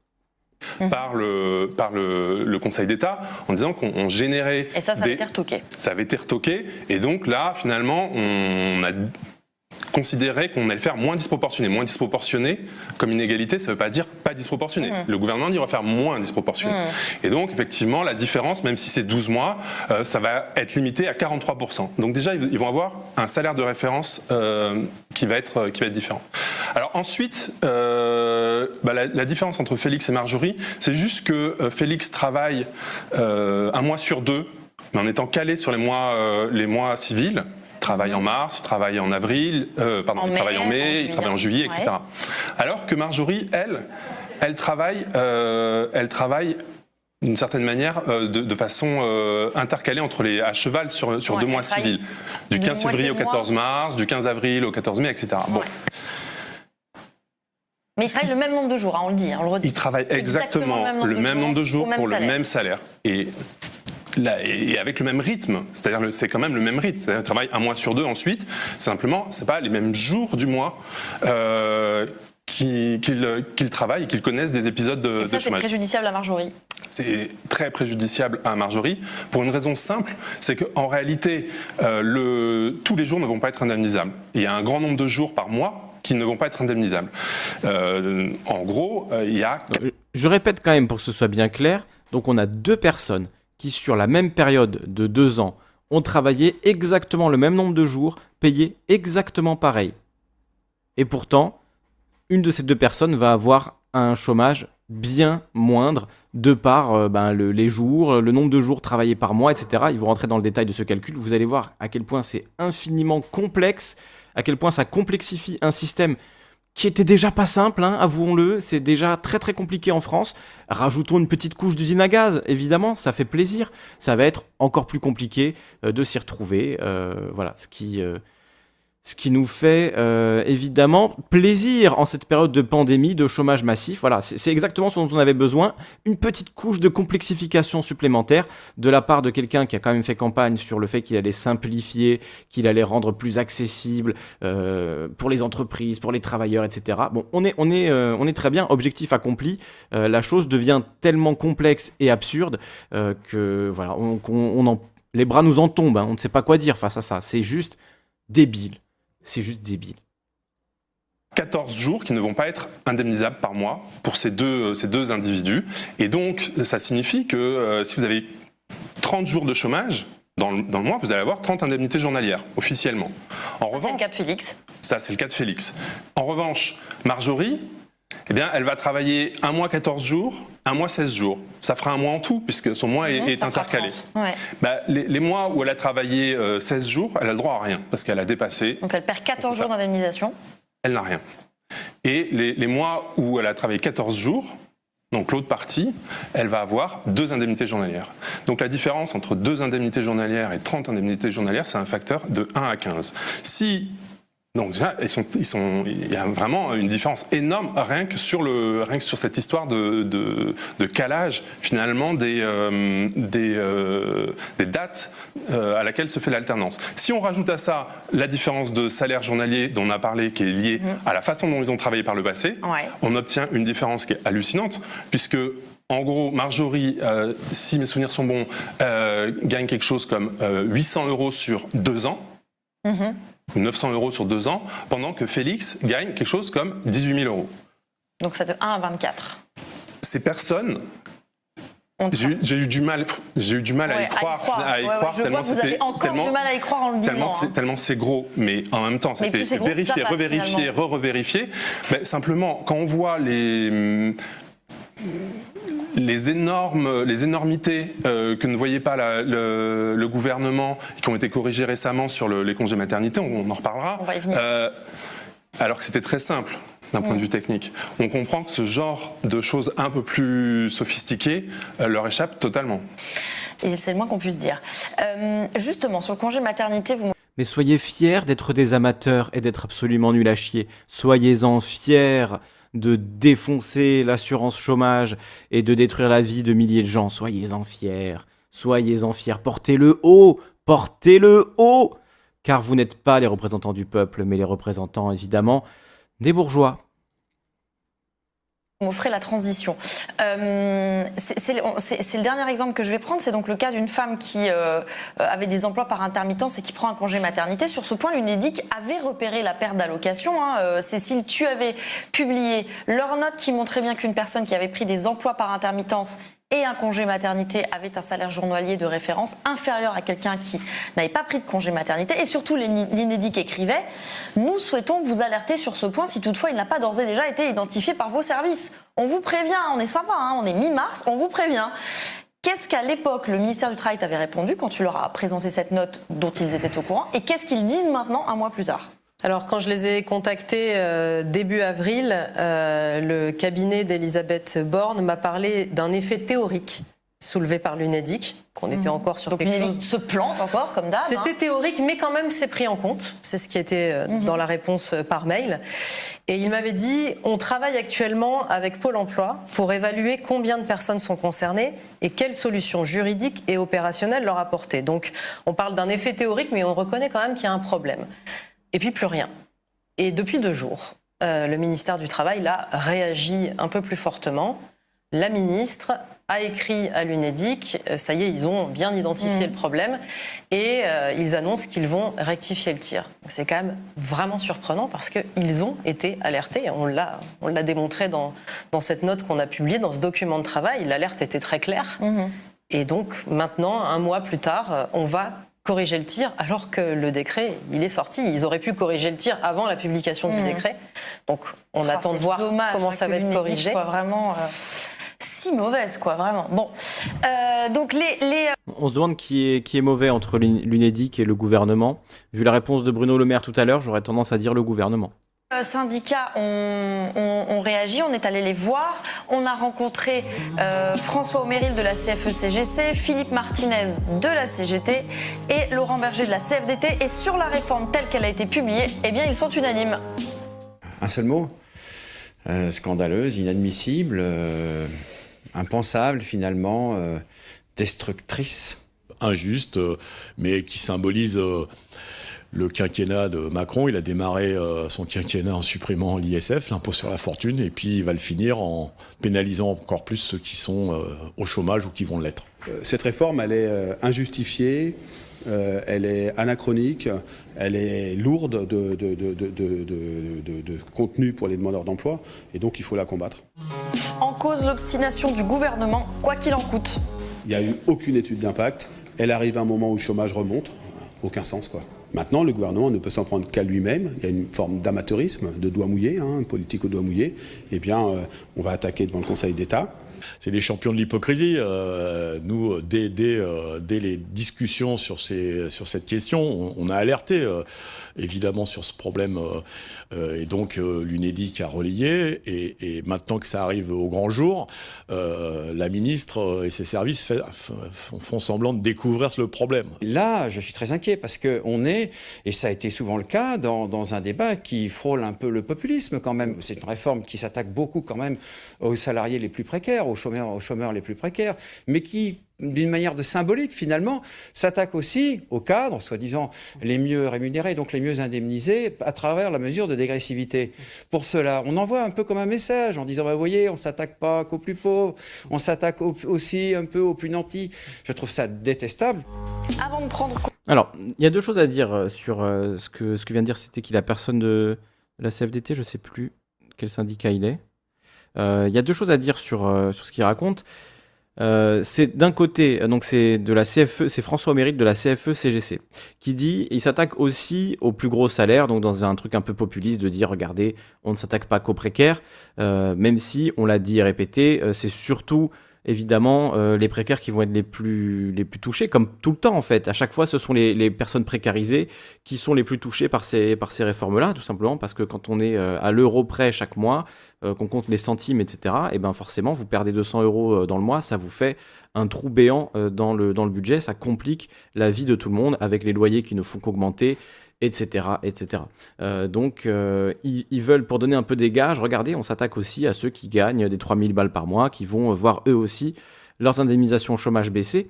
Par, le, par le, Conseil d'État en disant qu'on générait. Et ça, ça avait été retoqué. Ça avait été retoqué. Et donc là, finalement, on a considérait qu'on allait faire moins disproportionné. Moins disproportionné, comme inégalité, ça ne veut pas dire pas disproportionné. Mmh. Le gouvernement dit on va faire moins disproportionné. Mmh. Et donc, effectivement, la différence, même si c'est 12 mois, euh, ça va être limité à 43%. Donc déjà, ils vont avoir un salaire de référence euh, qui, va être, qui va être différent. Alors ensuite, euh, bah, la, la, différence entre Félix et Marjorie, c'est juste que Félix travaille un mois sur deux, mais en étant calé sur les mois, les mois civils travaille en mars, il travaille en avril, euh, pardon, il travaille en mai, il travaille en juillet, etc. Alors que Marjorie, elle, elle travaille, euh, elle travaille d'une certaine manière, euh, de, façon intercalée entre les, à cheval sur, sur deux mois civils. Du 15 février au 14 mars, du 15 avril au 14 mai, etc. Bon. Mais il travaille le même nombre de jours, hein, on le dit, hein, on le redit. Il travaille exactement, le même nombre de, jours, pour le même salaire. Et et avec le même rythme, c'est-à-dire c'est quand même le même rythme. C'est-à-dire travaille un mois sur deux ensuite. Simplement, c'est pas les mêmes jours du mois. Euh, qu'ils travaillent et qu'ils connaissent des épisodes de, et ça, C'est préjudiciable à Marjorie. C'est très préjudiciable à Marjorie pour une raison simple, c'est qu'en réalité, euh, le, tous les jours ne vont pas être indemnisables. Il y a un grand nombre de jours par mois qui ne vont pas être indemnisables. Euh, en gros, il y a. Je répète quand même pour que ce soit bien clair. Donc on a deux personnes qui, sur la même période de deux ans, ont travaillé exactement le même nombre de jours, payés exactement pareil. Et pourtant, une de ces deux personnes va avoir un chômage bien moindre de par euh, ben, les jours, le nombre de jours travaillés par mois, etc. Ils vont rentrer dans le détail de ce calcul. Vous allez voir à quel point c'est infiniment complexe, à quel point ça complexifie un système qui était déjà pas simple, hein, avouons-le, c'est déjà très très compliqué en France. Rajoutons une petite couche d'usine à gaz, évidemment, ça fait plaisir. Ça va être encore plus compliqué euh, de s'y retrouver. Euh, voilà, ce qui, euh, ce qui nous fait euh, évidemment plaisir en cette période de pandémie, de chômage massif. Voilà, c'est exactement ce dont on avait besoin. Une petite couche de complexification supplémentaire de la part de quelqu'un qui a quand même fait campagne sur le fait qu'il allait simplifier, qu'il allait rendre plus accessible euh, pour les entreprises, pour les travailleurs, etc. Bon, on est, on est, euh, on est très bien, objectif accompli. la chose devient tellement complexe et absurde que voilà, on, les bras nous en tombent. Hein. on ne sait pas quoi dire face à ça. C'est juste débile c'est juste débile. 14 jours qui ne vont pas être indemnisables par mois pour ces deux, ces deux individus. Et donc, ça signifie que euh, si vous avez 30 jours de chômage, dans le, dans le, mois, vous allez avoir 30 indemnités journalières, officiellement. En ça, c'est le cas de Félix. Ça, c'est le cas de Félix. En revanche, Marjorie, eh bien, elle va travailler un mois 14 jours, un mois 16 jours. Ça fera un mois en tout, puisque son mois est, mhm, intercalé. Bah, les, mois où elle a travaillé 16 euh, jours, elle a le droit à rien, parce qu'elle a dépassé. Donc elle perd 14 jours d'indemnisation Elle n'a rien. Et les, mois où elle a travaillé 14 jours, donc l'autre partie, elle va avoir deux indemnités journalières. Donc la différence entre deux indemnités journalières et 30 indemnités journalières, c'est un facteur de 1 à 15. Si donc déjà, ils sont, ils sont, il y a vraiment une différence énorme rien que sur, le, rien que sur cette histoire de, de, calage finalement des, euh, des, euh, des, dates euh, à laquelle se fait l'alternance. Si on rajoute à ça la différence de salaire journalier dont on a parlé qui est liée mhm. à la façon dont ils ont travaillé par le passé, on obtient une différence qui est hallucinante puisque en gros, Marjorie, si mes souvenirs sont bons, gagne quelque chose comme 800 euros sur deux ans. Mhm. 900 euros sur deux ans, pendant que Félix gagne quelque chose comme 18 000 euros. Donc ça de 1 à 24. Ces personnes j'ai eu du mal, j'ai eu du mal à y croire, à y croire, tellement vous avez encore du mal à y croire en le disant. Hein. Tellement c'est gros, mais en même temps, c'était vérifié, revérifié, re-revérifié. simplement, quand on voit les les énormes, les énormités euh, que ne voyait pas le, gouvernement et qui ont été corrigées récemment sur les congés maternité, on, en reparlera. Euh, alors que c'était très simple d'un point de vue technique. On comprend que ce genre de choses un peu plus sophistiquées euh, leur échappe totalement. Et c'est le moins qu'on puisse dire. justement, sur le congé maternité, vous... Mais soyez fiers d'être des amateurs et d'être absolument nuls à chier. Soyez-en fiers de défoncer l'assurance chômage et de détruire la vie de milliers de gens. Soyez-en fiers, soyez-en fiers, portez-le haut, portez-le haut, car vous n'êtes pas les représentants du peuple, mais les représentants évidemment des bourgeois. On ferait la transition. Euh, c'est le dernier exemple que je vais prendre. C'est donc le cas d'une femme qui euh, avait des emplois par intermittence et qui prend un congé maternité. Sur ce point, l'UNEDIC avait repéré la perte d'allocation. Hein. Euh, Cécile, tu avais publié leur note qui montrait bien qu'une personne qui avait pris des emplois par intermittence et un congé maternité avait un salaire journalier de référence inférieur à quelqu'un qui n'avait pas pris de congé maternité. Et surtout, l'INEDIC écrivait Nous souhaitons vous alerter sur ce point si toutefois il n'a pas d'ores et déjà été identifié par vos services. On vous prévient, on est sympa, hein, on est mi-mars, on vous prévient. Qu'est-ce qu'à l'époque le ministère du Travail t'avait répondu quand tu leur as présenté cette note dont ils étaient au courant Et qu'est-ce qu'ils disent maintenant, un mois plus tard? Alors quand je les ai contactés euh, début avril, euh, le cabinet d'Elisabeth Borne m'a parlé d'un effet théorique soulevé par l'UNEDIC, qu'on était mmh. encore sur quelque chose. se plante encore, comme d'hab. C'était hein. théorique, mais quand même c'est pris en compte. C'est ce qui était euh, mmh. dans la réponse par mail. Et il m'avait dit on travaille actuellement avec Pôle emploi pour évaluer combien de personnes sont concernées et quelles solutions juridiques et opérationnelles leur apporter. Donc on parle d'un effet théorique, mais on reconnaît quand même qu'il y a un problème et puis plus rien. Et depuis deux jours, euh, le ministère du Travail a réagi un peu plus fortement. La ministre a écrit à l'UNEDIC, euh, ça y est, ils ont bien identifié mm. le problème et euh, ils annoncent qu'ils vont rectifier le tir. C'est quand même vraiment surprenant parce qu'ils ont été alertés. On l'a, on l'a démontré dans, dans cette note qu'on a publiée, dans ce document de travail. L'alerte était très claire. Mm-hmm. Et donc maintenant, un mois plus tard, on va corriger le tir alors que le décret, il est sorti. Ils auraient pu corriger le tir avant la publication du mmh. décret. Donc on oh, attend de voir comment ça va être corrigé. Soit vraiment euh, si mauvaise, quoi, vraiment. Bon, euh, donc les, les, On se demande qui est, qui est mauvais entre l'UNEDIC et le gouvernement. Vu la réponse de Bruno Le Maire tout à l'heure, j'aurais tendance à dire le gouvernement. Les syndicats ont, réagi, on est allé les voir. On a rencontré euh, François Oméril de la CFE-CGC, Philippe Martinez de la CGT et Laurent Berger de la CFDT. Et sur la réforme telle qu'elle a été publiée, eh bien, ils sont unanimes. Un seul mot euh, Scandaleuse, inadmissible, euh, impensable finalement, destructrice. Injuste, mais qui symbolise le quinquennat de Macron. Il a démarré euh, son quinquennat en supprimant l'ISF, l'impôt sur la fortune, et puis il va le finir en pénalisant encore plus ceux qui sont euh, au chômage ou qui vont l'être. Euh, cette réforme, elle est injustifiée. elle est anachronique, elle est lourde de, de, contenu pour les demandeurs d'emploi, et donc il faut la combattre. En cause l'obstination du gouvernement, quoi qu'il en coûte. Il n'y a eu aucune étude d'impact. Elle arrive à un moment où le chômage remonte. Aucun sens, quoi. Maintenant, le gouvernement ne peut s'en prendre qu'à lui-même. Il y a une forme d'amateurisme, de doigt mouillé, hein, politique au doigt mouillé. Eh bien, euh, on va attaquer devant le Conseil d'État c'est les champions de l'hypocrisie. Euh, nous, dès, euh, dès, les discussions sur, cette question, on, a alerté euh, évidemment sur ce problème. et donc, l'UNEDIC a relayé. Et, maintenant que ça arrive au grand jour, la ministre et ses services font semblant de découvrir le problème. Là, je suis très inquiet parce qu'on est, et ça a été souvent le cas, dans un débat qui frôle un peu le populisme quand même. C'est une réforme qui s'attaque beaucoup quand même aux salariés les plus précaires, aux chômeurs, aux chômeurs les plus précaires, mais qui, d'une manière de symbolique finalement, s'attaque aussi aux cadres, soi-disant les mieux rémunérés, donc les mieux indemnisés, à travers la mesure de dégressivité. Pour cela, on envoie un peu comme un message en disant, bah, vous voyez, on ne s'attaque pas qu'aux plus pauvres, on s'attaque aussi un peu aux plus nantis. Je trouve ça détestable. Avant de prendre... Alors, il y a deux choses à dire euh, sur euh, ce, que, ce que vient de dire, c'était qu'il a personne de la CFDT, je ne sais plus quel syndicat il est. Euh, il y a deux choses à dire sur, euh, ce qu'il raconte. Euh, c'est d'un côté, donc c'est de la CFE, c'est François Mérite de la CFE CGC qui dit, il s'attaque aussi aux plus gros salaires, donc dans un truc un peu populiste de dire, regardez, on ne s'attaque pas qu'aux précaires, même si on l'a dit et répété, c'est surtout évidemment les précaires qui vont être les plus, touchés, comme tout le temps en fait. À chaque fois, ce sont les, personnes précarisées qui sont les plus touchées par ces, réformes-là, tout simplement parce que quand on est à l'euro près chaque mois, euh, qu'on compte les centimes, etc., et ben forcément, vous perdez 200 euros dans le mois, ça vous fait un trou béant dans, le, dans le budget, ça complique la vie de tout le monde avec les loyers qui ne font qu'augmenter etc. etc. Euh, donc, euh, ils, veulent, pour donner un peu des gages, regardez, on s'attaque aussi à ceux qui gagnent des 3000 balles par mois, qui vont voir eux aussi leurs indemnisations chômage baisser.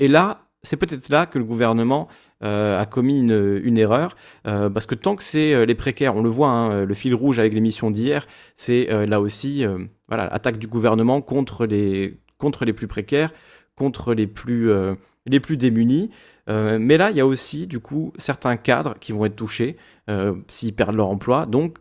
Et là, c'est peut-être là que le gouvernement euh, a commis une, erreur, parce que tant que c'est les précaires, on le voit, hein, le fil rouge avec l'émission d'hier, c'est là aussi, voilà, attaque du gouvernement contre les, plus précaires, contre les plus, les plus démunis. Euh, mais là, il y a aussi, du coup, certains cadres qui vont être touchés euh, s'ils perdent leur emploi. Donc,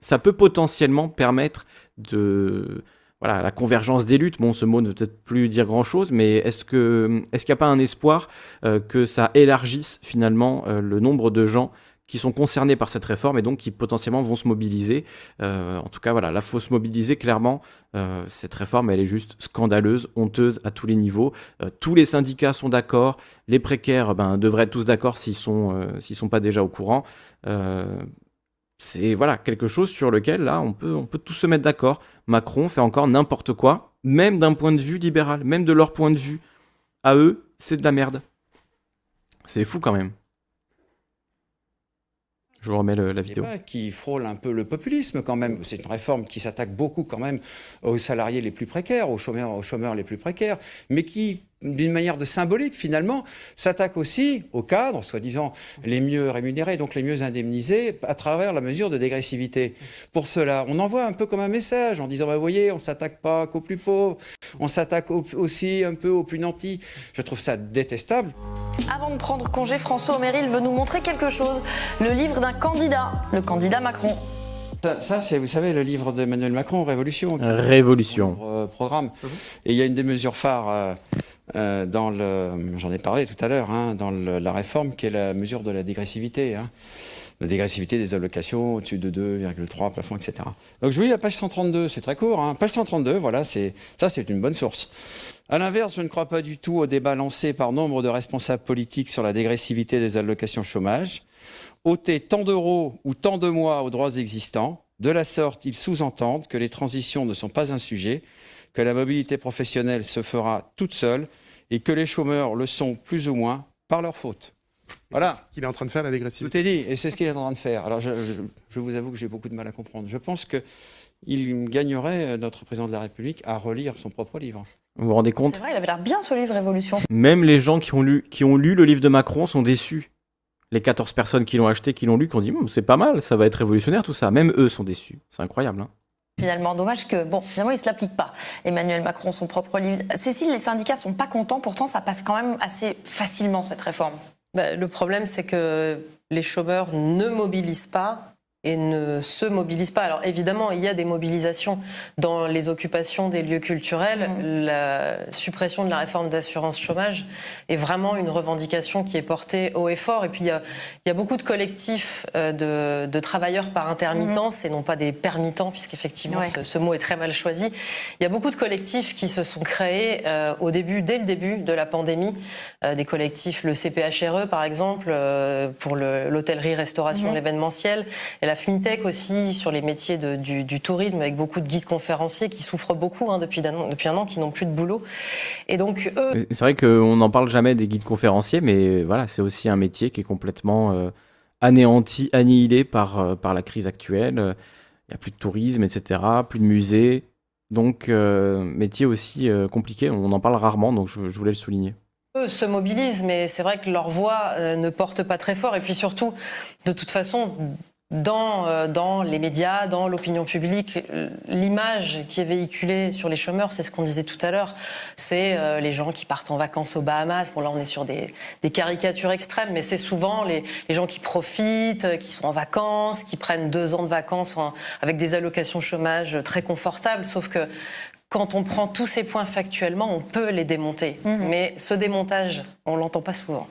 ça peut potentiellement permettre de. Voilà, la convergence des luttes. Bon, ce mot ne veut peut-être plus dire grand-chose, mais est-ce que est-ce qu'il n'y a pas un espoir euh, que ça élargisse finalement le nombre de gens qui sont concernés par cette réforme et donc qui potentiellement vont se mobiliser? Euh, en tout cas, voilà, là, faut se mobiliser clairement. Euh, cette réforme, elle est juste scandaleuse, honteuse à tous les niveaux. Euh, tous les syndicats sont d'accord. Les précaires ben, devraient être tous d'accord s'ils s'ils sont pas déjà au courant. C'est voilà quelque chose sur lequel là on peut on peut tous se mettre d'accord. Macron fait encore n'importe quoi, même d'un point de vue libéral, même de leur point de vue. À eux, c'est de la merde. C'est fou quand même. Je vous remets la vidéo. Qui frôle un peu le populisme quand même. C'est une réforme qui s'attaque beaucoup quand même aux salariés les plus précaires, aux chômeurs, aux chômeurs les plus précaires, mais qui d'une manière de symbolique finalement, s'attaque aussi aux cadres, soi-disant les mieux rémunérés, donc les mieux indemnisés, à travers la mesure de dégressivité. Pour cela, on envoie un peu comme un message en disant, bah, vous voyez, on s'attaque pas qu'aux plus pauvres, on s'attaque aussi un peu aux plus nantis. Je trouve ça détestable. Avant de prendre congé, François Oméril veut nous montrer quelque chose, le livre d'un candidat, le candidat Macron. Ça, c'est, vous savez, le livre d'Emmanuel Macron, Révolution. Révolution. Euh, programme. Et il y a une des mesures phares euh, euh, dans j'en ai parlé tout à l'heure, hein, dans la réforme qui est la mesure de la dégressivité. Hein. la dégressivité des allocations au-dessus de 2,3 plafond, etc. Donc je vous lis la page 132, c'est très court. Hein. Page 132, voilà, ça, c'est une bonne source. À l'inverse, je ne crois pas du tout au débat lancé par nombre de responsables politiques sur la dégressivité des allocations chômage. ôter tant d'euros ou tant de mois aux droits existants. De la sorte, ils sous-entendent que les transitions ne sont pas un sujet, que la mobilité professionnelle se fera toute seule et que les chômeurs le sont plus ou moins par leur faute. Voilà. C'est ce qu'il est en train de faire la dégressivité. Tout est dit, et c'est ce qu'il est en train de faire. Alors je, je- je vous avoue que j'ai beaucoup de mal à comprendre. Je pense que il gagnerait, euh, notre président de la République, à relire son propre livre. Vous vous rendez C'est compte vrai, il avait l'air bien ce livre Révolution. Même les gens qui ont, lu, qui ont lu le livre de Macron sont déçus. Les 14 personnes qui l'ont acheté, qui l'ont lu, qui ont dit c'est pas mal, ça va être révolutionnaire tout ça. Même eux sont déçus. C'est incroyable. hein. Finalement, dommage que, bon, finalement, il ne se l'applique pas. Emmanuel Macron, son propre livre. Cécile, les syndicats sont pas contents, pourtant, ça passe quand même assez facilement, cette réforme. Bah, le problème, c'est que les chômeurs ne mobilisent pas et ne se mobilisent pas. Alors évidemment, il y a des mobilisations dans les occupations des lieux culturels. La suppression de la réforme d'assurance chômage est vraiment une revendication qui est portée haut et fort. Et puis il y a, il y a beaucoup de collectifs euh, de, de travailleurs par intermittence et non pas des permittents, puisqu'effectivement Ouais. ce, ce mot est très mal choisi. Il y a beaucoup de collectifs qui se sont créés euh, au début, dès le début de la pandémie, euh, des collectifs, le CPHRE par exemple, euh, pour le- l'hôtellerie-restauration, Mhm. l'événementiel, et la FMITEC aussi sur les métiers de- du, du tourisme, avec beaucoup de guides conférenciers qui souffrent beaucoup hein, depuis, an- depuis un an, qui n'ont plus de boulot. Et donc, eux, C'est vrai qu'on n'en parle jamais des guides conférenciers, mais voilà, c'est aussi un métier qui est complètement euh, anéanti, annihilé par, euh, par la crise actuelle. Il n'y a plus de tourisme, etc., plus de musées. Donc, euh, métier aussi compliqué, on en parle rarement, donc je, je voulais le souligner. eux se mobilisent, mais c'est vrai que leur voix ne porte pas très fort. Et puis surtout, de toute façon, dans, euh, dans les médias, dans l'opinion publique, l'image qui est véhiculée sur les chômeurs, c'est ce qu'on disait tout à l'heure, c'est euh, les gens qui partent en vacances aux Bahamas. Bon là, on est sur des, caricatures extrêmes, mais c'est souvent les, gens qui profitent, euh, qui sont en vacances, qui prennent deux ans de vacances avec des allocations chômage très confortables. Sauf que quand on prend tous ces points factuellement, on peut les démonter. Mais ce démontage, on l'entend pas souvent.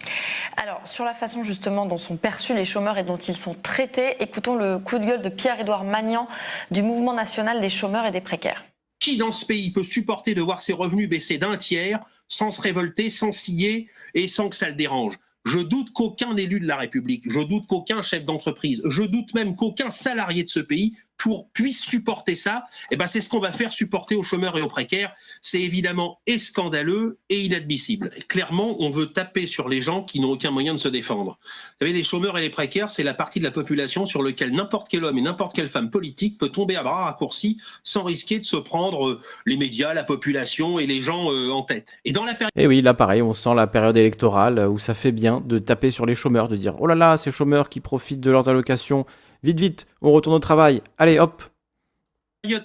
Alors, sur la façon justement dont sont perçus les chômeurs et dont ils sont traités, écoutons le coup de gueule de Pierre-Édouard Magnan du Mouvement national des chômeurs et des précaires. Qui dans ce pays peut supporter de voir ses revenus baisser d'un tiers sans se révolter, sans scier et sans que ça le dérange? Je doute qu'aucun élu de la République, je doute qu'aucun chef d'entreprise, je doute même qu'aucun salarié de ce pays pour, puisse supporter ça. Et ben c'est ce qu'on va faire supporter aux chômeurs et aux précaires. C'est évidemment scandaleux et inadmissible. Clairement, on veut taper sur les gens qui n'ont aucun moyen de se défendre. Vous savez, les chômeurs et les précaires, c'est la partie de la population sur laquelle n'importe quel homme et n'importe quelle femme politique peut tomber à bras raccourcis sans risquer de se prendre euh, les médias, la population et les gens euh, en tête. Et dans la période Et oui, là pareil, on sent la période électorale euh, où ça fait bien de taper sur les chômeurs, de dire oh là là, ces chômeurs qui profitent de leurs allocations, vite vite, on retourne au travail, allez hop,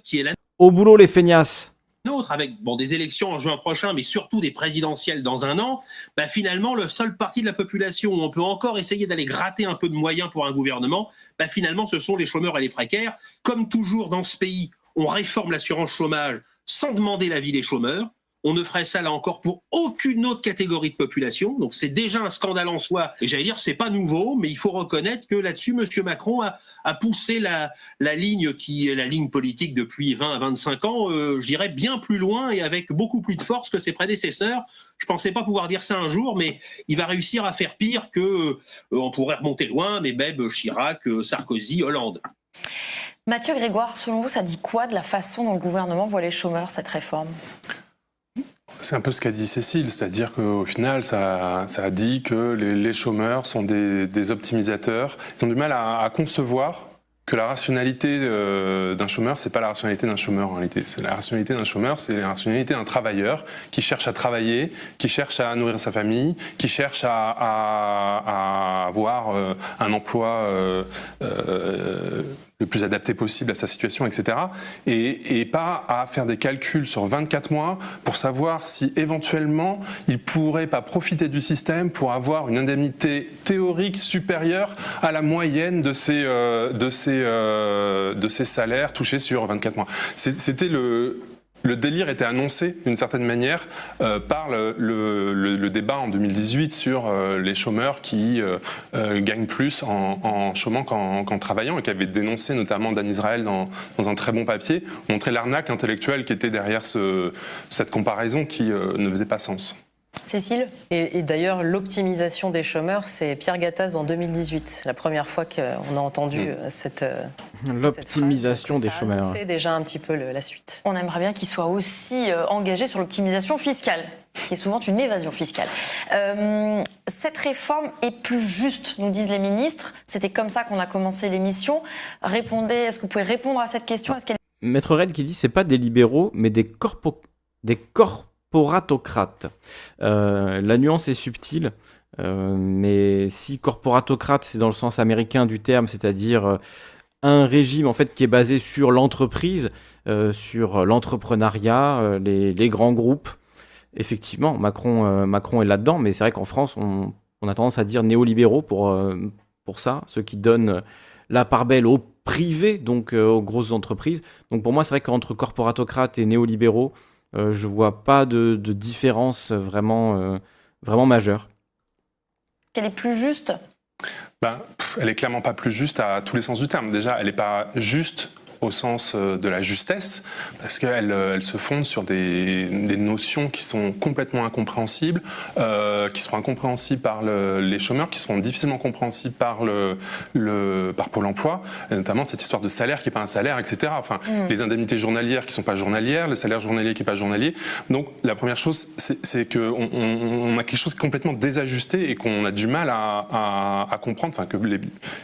qui est la au boulot les feignasses. nôtre, avec bon, des élections en juin prochain, mais surtout des présidentielles dans un an, bah, finalement, le seul parti de la population où on peut encore essayer d'aller gratter un peu de moyens pour un gouvernement, bah, finalement, ce sont les chômeurs et les précaires. Comme toujours dans ce pays, on réforme l'assurance chômage sans demander l'avis des chômeurs. On ne ferait ça là encore pour aucune autre catégorie de population. Donc c'est déjà un scandale en soi. Et j'allais dire, c'est pas nouveau, mais il faut reconnaître que là-dessus, M. Macron a, poussé la, ligne qui est la ligne politique depuis 20 à 25 ans, euh, je dirais bien plus loin et avec beaucoup plus de force que ses prédécesseurs. Je pensais pas pouvoir dire ça un jour, mais il va réussir à faire pire que, euh, on pourrait remonter loin, mais même Chirac, euh, Sarkozy, Hollande. Mathieu Grégoire, selon vous, ça dit quoi de la façon dont le gouvernement voit les chômeurs, cette réforme? C'est un peu ce qu'a dit Cécile, c'est-à-dire qu'au final, ça, ça a dit que les, chômeurs sont des, optimisateurs. Ils ont du mal à, concevoir que la rationalité euh, d'un chômeur, c'est pas la rationalité d'un chômeur en réalité. La rationalité d'un chômeur, c'est la rationalité d'un travailleur qui cherche à travailler, qui cherche à nourrir sa famille, qui cherche à, avoir euh, un emploi euh, le plus adapté possible à sa situation, etc. Et, pas à faire des calculs sur 24 mois pour savoir si éventuellement il pourrait pas profiter du système pour avoir une indemnité théorique supérieure à la moyenne de ses, euh, de euh, de ses salaires touchés sur 24 mois. C'était le, le délire était annoncé d'une certaine manière euh, par le, le- le- débat en 2018 sur euh, les chômeurs qui euh, gagnent plus en, en chômant qu'en travaillant et qui avait dénoncé notamment Dan Israël dans, dans un très bon papier, montrer l'arnaque intellectuelle qui était derrière ce- cette comparaison qui ne faisait pas sens. Cécile Et, d'ailleurs, l'optimisation des chômeurs, c'est Pierre Gattaz en 2018, la première fois qu'on a entendu mm. euh, cette. Euh, l'optimisation des chômeurs. C'est déjà un petit peu la suite. On aimerait bien qu'il soit aussi euh, engagé sur l'optimisation fiscale, qui est souvent une évasion fiscale. cette réforme est plus juste, nous disent les ministres. C'était comme ça qu'on a commencé l'émission. Répondez, est-ce que vous pouvez répondre à cette question? Maître Red qui dit c'est pas des libéraux, mais des corpo des corporatocrates. Euh, la nuance est subtile, euh, mais si corporatocrate, c'est dans le sens américain du terme, c'est-à-dire euh, un régime en fait qui est basé sur l'entreprise, sur l'entrepreneuriat, les, grands groupes. Effectivement, Macron, Macron est là-dedans, mais c'est vrai qu'en France, on, a tendance à dire néolibéraux pour, pour ça, ceux qui donnent la part belle au privé, donc aux grosses entreprises. Donc pour moi, c'est vrai qu'entre corporatocrates et néolibéraux, euh, je vois pas de, différence vraiment, euh, vraiment majeure. Qu'elle est plus juste? Ben, Elle est clairement pas plus juste à tous les sens du terme. Déjà, elle n'est pas juste au sens euh, de la justesse, parce qu'elle euh, elle se fonde sur des, notions qui sont complètement incompréhensibles, euh, qui seront incompréhensibles par les chômeurs, qui seront difficilement compréhensibles par, le, le par Pôle emploi, notamment cette histoire de salaire qui n'est pas un salaire, etc. Enfin, mm. les indemnités journalières qui ne sont pas journalières, le salaire journalier qui n'est pas journalier. Donc, la première chose, c'est qu'on on, a quelque chose qui est complètement désajusté et qu'on a du mal à, à, comprendre, enfin, que les,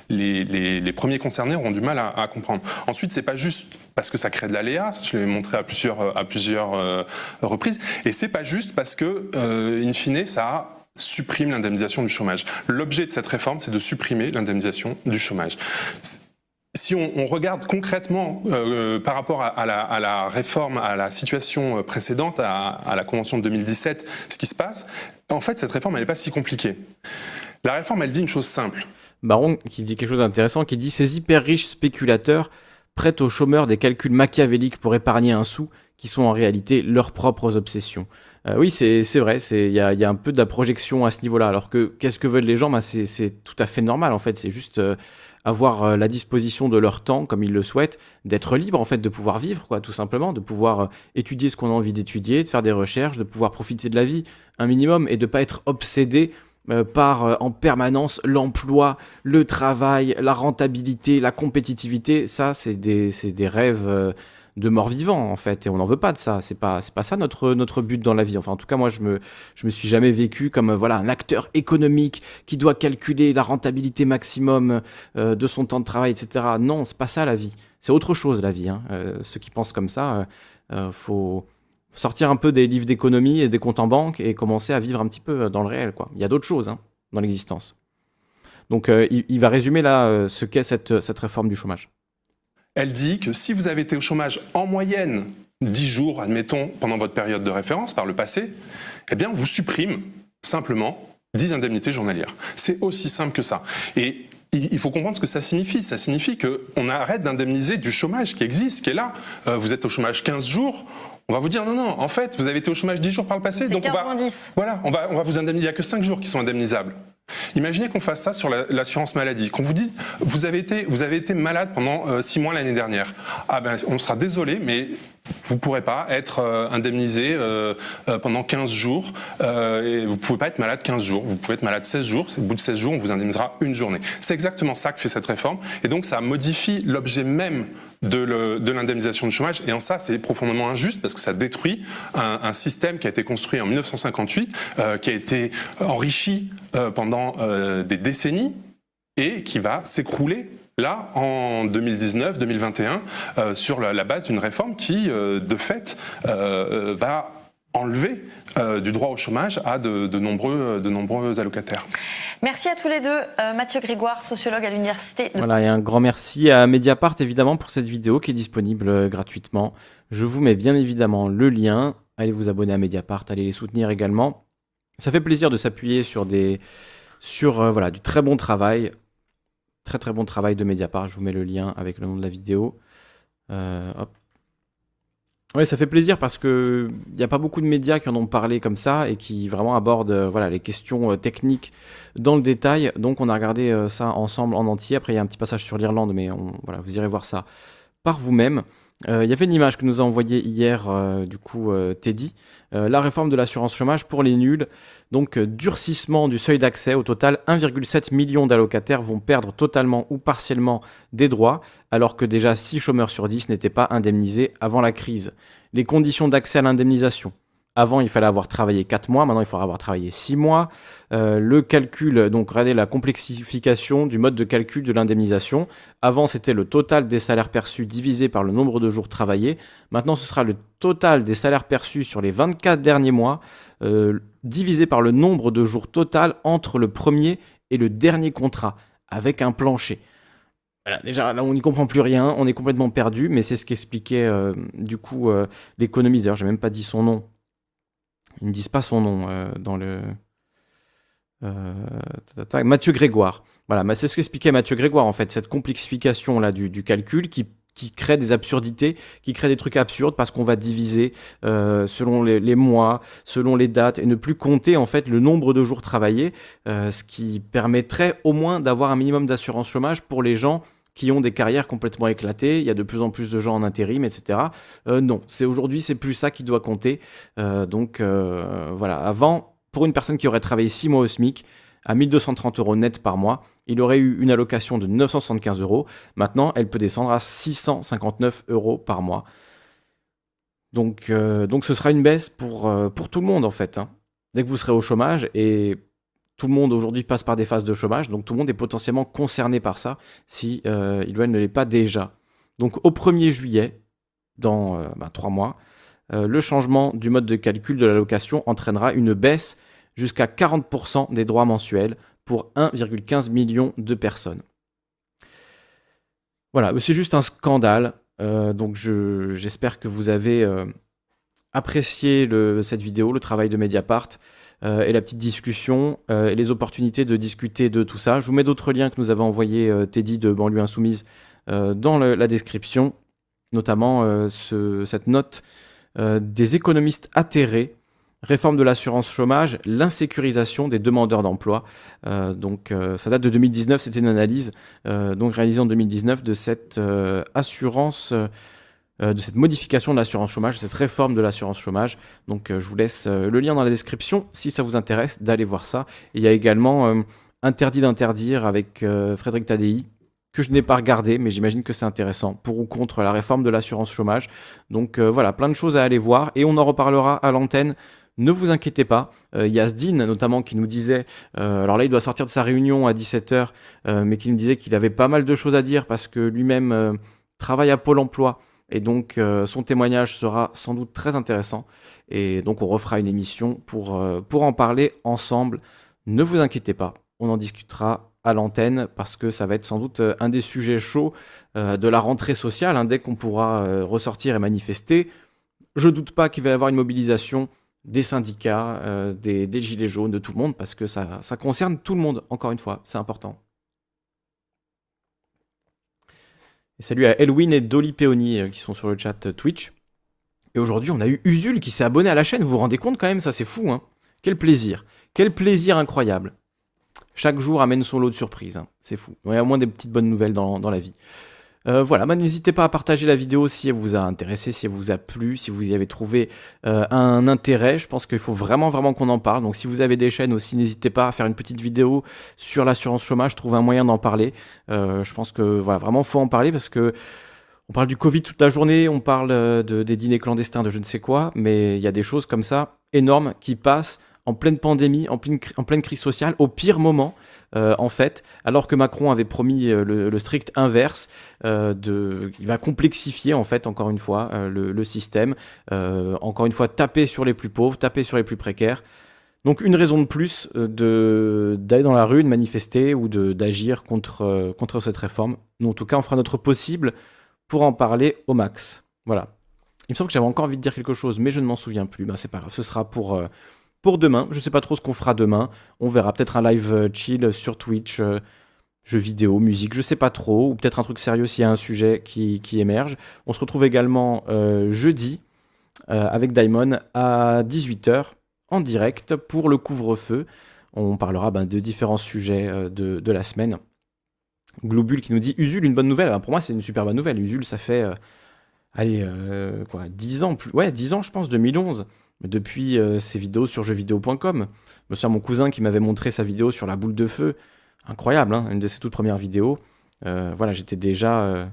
les, les, premiers concernés auront du mal à, à comprendre. Ensuite, c'est pas juste parce que ça crée de l'aléa, je l'ai montré à plusieurs, à plusieurs euh, reprises, et c'est pas juste parce que, euh, in fine, ça supprime l'indemnisation du chômage. L'objet de cette réforme, c'est de supprimer l'indemnisation du chômage. Si on, regarde concrètement euh, par rapport à, la, réforme, à la situation précédente, à, la Convention de 2017, ce qui se passe, en fait, cette réforme, elle n'est pas si compliquée. La réforme, elle dit une chose simple. Baron qui dit quelque chose d'intéressant, qui dit ces hyper riches spéculateurs prêtent aux chômeurs des calculs machiavéliques pour épargner un sou, qui sont en réalité leurs propres obsessions. Euh, oui, c'est vrai, il y a, un peu de la projection à ce niveau-là. Alors que qu'est-ce que veulent les gens? Bah, C'est tout à fait normal en fait. C'est juste euh, avoir euh, la disposition de leur temps comme ils le souhaitent, d'être libre en fait, de pouvoir vivre, quoi, tout simplement, de pouvoir étudier ce qu'on a envie d'étudier, de faire des recherches, de pouvoir profiter de la vie un minimum et de ne pas être obsédé euh, par euh, en permanence l'emploi, le travail, la rentabilité, la compétitivité. Ça, c'est des, des, rêves euh, de mort-vivant en fait et on n'en veut pas de ça c'est pas c'est pas ça notre notre but dans la vie enfin en tout cas moi je me je me suis jamais vécu comme voilà un acteur économique qui doit calculer la rentabilité maximum de son temps de travail etc non c'est pas ça la vie c'est autre chose la vie hein. ceux qui pensent comme ça faut sortir un peu des livres d'économie et des comptes en banque et commencer à vivre un petit peu dans le réel. Quoi. Il y a d'autres choses hein, dans l'existence. Donc euh, il, va résumer là euh, ce qu'est cette, cette réforme du chômage. Elle dit que si vous avez été au chômage en moyenne 10 jours, admettons, pendant votre période de référence par le passé, eh bien, vous supprime simplement 10 indemnités journalières. C'est aussi simple que ça. Et il faut comprendre ce que ça signifie. Ça signifie qu'on arrête d'indemniser du chômage qui existe, qui est là. Euh, vous êtes au chômage 15 jours, on va vous dire non, non, en fait, vous avez été au chômage 10 jours par le passé, donc on va, voilà, on va, on va vous indemniser. Il n'y a que 5 jours qui sont indemnisables. Imaginez qu'on fasse ça sur l'assurance maladie, qu'on vous dise vous avez été, vous avez été malade pendant 6 euh, mois l'année dernière. Ah ben, on sera désolé, mais vous ne pourrez pas être euh, indemnisé euh, pendant 15 jours et vous ne pouvez pas être malade 15 jours. Vous pouvez être malade 16 jours. Au bout de 16 jours, on vous indemnisera une journée. C'est exactement ça que fait cette réforme. Et donc, ça modifie l'objet même de l'indemnisation du chômage. Et en ça, c'est profondément injuste parce que ça détruit un, système qui a été construit en 1958, euh, qui a été enrichi euh, pendant euh, des décennies et qui va s'écrouler là en 2019-2021 sur la, base d'une réforme qui, de fait, va enlever du droit au chômage à de, nombreux, de nombreux allocataires. Merci à tous les deux. Euh, Mathieu Grégoire, sociologue à l'université. Voilà, et un grand merci à Mediapart évidemment pour cette vidéo qui est disponible euh, gratuitement. Je vous mets bien évidemment le lien. Allez vous abonner à Mediapart, allez les soutenir également. Ça fait plaisir de s'appuyer sur des sur euh, voilà du très bon travail, très très bon travail de Mediapart. Je vous mets le lien avec le nom de la vidéo. hop, oui, ça fait plaisir parce que il n'y a pas beaucoup de médias qui en ont parlé comme ça et qui vraiment abordent euh, voilà, les questions euh, techniques dans le détail. Donc on a regardé euh, ça ensemble en entier. Après, il y a un petit passage sur l'Irlande, mais vous irez voir ça par vous-même. Il y avait une image que nous a envoyée hier, du coup, Teddy. la réforme de l'assurance chômage pour les nuls. Donc, durcissement du seuil d'accès. Au total, 1,7 million d'allocataires vont perdre totalement ou partiellement des droits, alors que déjà 6 chômeurs sur 10 n'étaient pas indemnisés avant la crise. Les conditions d'accès à l'indemnisation. Avant, il fallait avoir travaillé 4 mois, maintenant il faudra avoir travaillé 6 mois. Euh, le calcul, donc regardez la complexification du mode de calcul de l'indemnisation. Avant, c'était le total des salaires perçus divisé par le nombre de jours travaillés. Maintenant, ce sera le total des salaires perçus sur les 24 derniers mois, euh, divisé par le nombre de jours total entre le premier et le dernier contrat, avec un plancher. Voilà, déjà, là, on n'y comprend plus rien, on est complètement perdu, mais c'est ce qu'expliquait euh, du coup l'économiste. D'ailleurs, j'ai même pas dit son nom, ils ne disent pas son nom euh, dans le. Euh, Mathieu Grégoire. Voilà, c'est ce qu'expliquait Mathieu Grégoire en fait, cette complexification là du, calcul qui, crée des absurdités, qui crée des trucs absurdes parce qu'on va diviser euh, selon les, mois, selon les dates et ne plus compter en fait le nombre de jours travaillés, ce qui permettrait au moins d'avoir un minimum d'assurance chômage pour les gens qui ont des carrières complètement éclatées. Il y a de plus en plus de gens en intérim, etc. Euh, non, c'est aujourd'hui, c'est plus ça qui doit compter. Euh, donc euh, voilà, avant, pour une personne qui aurait travaillé 6 mois au SMIC, à 1230 euros net par mois, il aurait eu une allocation de 975 euros. Maintenant, elle peut descendre à 659 euros par mois. Donc, donc ce sera une baisse pour, pour tout le monde en fait. Hein. Dès que vous serez au chômage, et tout le monde aujourd'hui passe par des phases de chômage, donc tout le monde est potentiellement concerné par ça si euh, il ne l'est pas déjà. Donc au 1er juillet, dans euh, ben, trois mois, euh, le changement du mode de calcul de l'allocation entraînera une baisse jusqu'à 40% des droits mensuels pour 1,15 million de personnes. Voilà, c'est juste un scandale. donc j'espère que vous avez apprécié cette vidéo, le travail de Mediapart. Euh, et la petite discussion euh, et les opportunités de discuter de tout ça. Je vous mets d'autres liens que nous avons envoyés euh, Teddy de Banlieue Insoumise dans la description, notamment cette note des économistes atterrés réforme de l'assurance chômage, l'insécurisation des demandeurs d'emploi. donc ça date de 2019, c'était une analyse donc réalisée en 2019 de cette assurance euh, de cette modification de l'assurance chômage, cette réforme de l'assurance chômage. Donc euh, je vous laisse euh, le lien dans la description si ça vous intéresse d'aller voir ça. Et il y a également Interdit d'interdire avec Frédéric Tadei, que je n'ai pas regardé, mais j'imagine que c'est intéressant, pour ou contre la réforme de l'assurance chômage. Donc voilà, plein de choses à aller voir, et on en reparlera à l'antenne. Ne vous inquiétez pas, il y a notamment qui nous disait, alors là il doit sortir de sa réunion à 17h, mais qui nous disait qu'il avait pas mal de choses à dire parce que lui-même travaille à Pôle Emploi et donc, euh, son témoignage sera sans doute très intéressant. Et donc, on refera une émission pour, euh, pour en parler ensemble. Ne vous inquiétez pas, on en discutera à l'antenne parce que ça va être sans doute euh, un des sujets chauds de la rentrée sociale, hein, dès qu'on pourra ressortir et manifester. Je ne doute pas qu'il va y avoir une mobilisation des syndicats, des, des, gilets jaunes, de tout le monde, parce que ça, ça concerne tout le monde, encore une fois, c'est important. Salut à Elwin et Dolly Peony euh, qui sont sur le chat euh, Twitch. Et aujourd'hui, on a eu Usul qui s'est abonné à la chaîne. Vous vous rendez compte quand même, ça c'est fou. Hein Quel plaisir. Quel plaisir incroyable. Chaque jour amène son lot de surprises. Hein. C'est fou. Il y a au moins des petites bonnes nouvelles dans la vie. Euh, voilà, bah, n'hésitez pas à partager la vidéo si elle vous a intéressé, si elle vous a plu, si vous y avez trouvé euh, un intérêt. Je pense qu'il faut vraiment, vraiment qu'on en parle. Donc si vous avez des chaînes aussi, n'hésitez pas à faire une petite vidéo sur l'assurance chômage, trouver un moyen d'en parler. Euh, je pense que voilà, vraiment, faut en parler parce que on parle du Covid toute la journée, on parle de, des dîners clandestins, de je ne sais quoi, mais il y a des choses comme ça énormes qui passent en pleine pandémie, en pleine crise sociale, au pire moment, euh, en fait, alors que Macron avait promis euh, le, strict inverse, euh, de, il va complexifier, en fait, encore une fois, le, système, encore une fois, taper sur les plus pauvres, taper sur les plus précaires. Donc une raison de plus d'aller dans la rue, de manifester ou d'agir contre, contre cette réforme. Nous, en tout cas, on fera notre possible pour en parler au max. Voilà. Il me semble que j'avais encore envie de dire quelque chose, mais je ne m'en souviens plus. Ben, c'est pas grave, ce sera pour, pour demain. Je sais pas trop ce qu'on fera demain. On verra peut-être un live euh, chill sur Twitch, euh, jeux vidéo, musique, je sais pas trop, ou peut-être un truc sérieux s'il y a un sujet qui, émerge. On se retrouve également euh, jeudi avec Daimon à 18h en direct pour le couvre-feu. On parlera ben, de différents sujets de, la semaine. Globule qui nous dit Usul, une bonne nouvelle. Pour moi, c'est une super bonne nouvelle. Usul, ça fait allez, quoi, 10 ans, plus, ouais, 10 ans, je pense, 2011. Depuis euh, ses vidéos sur jeuxvideo.com. Je me souviens mon cousin qui m'avait montré sa vidéo sur la boule de feu. Incroyable, hein, une de ses toutes premières vidéos. Euh, voilà, j'étais déjà, euh,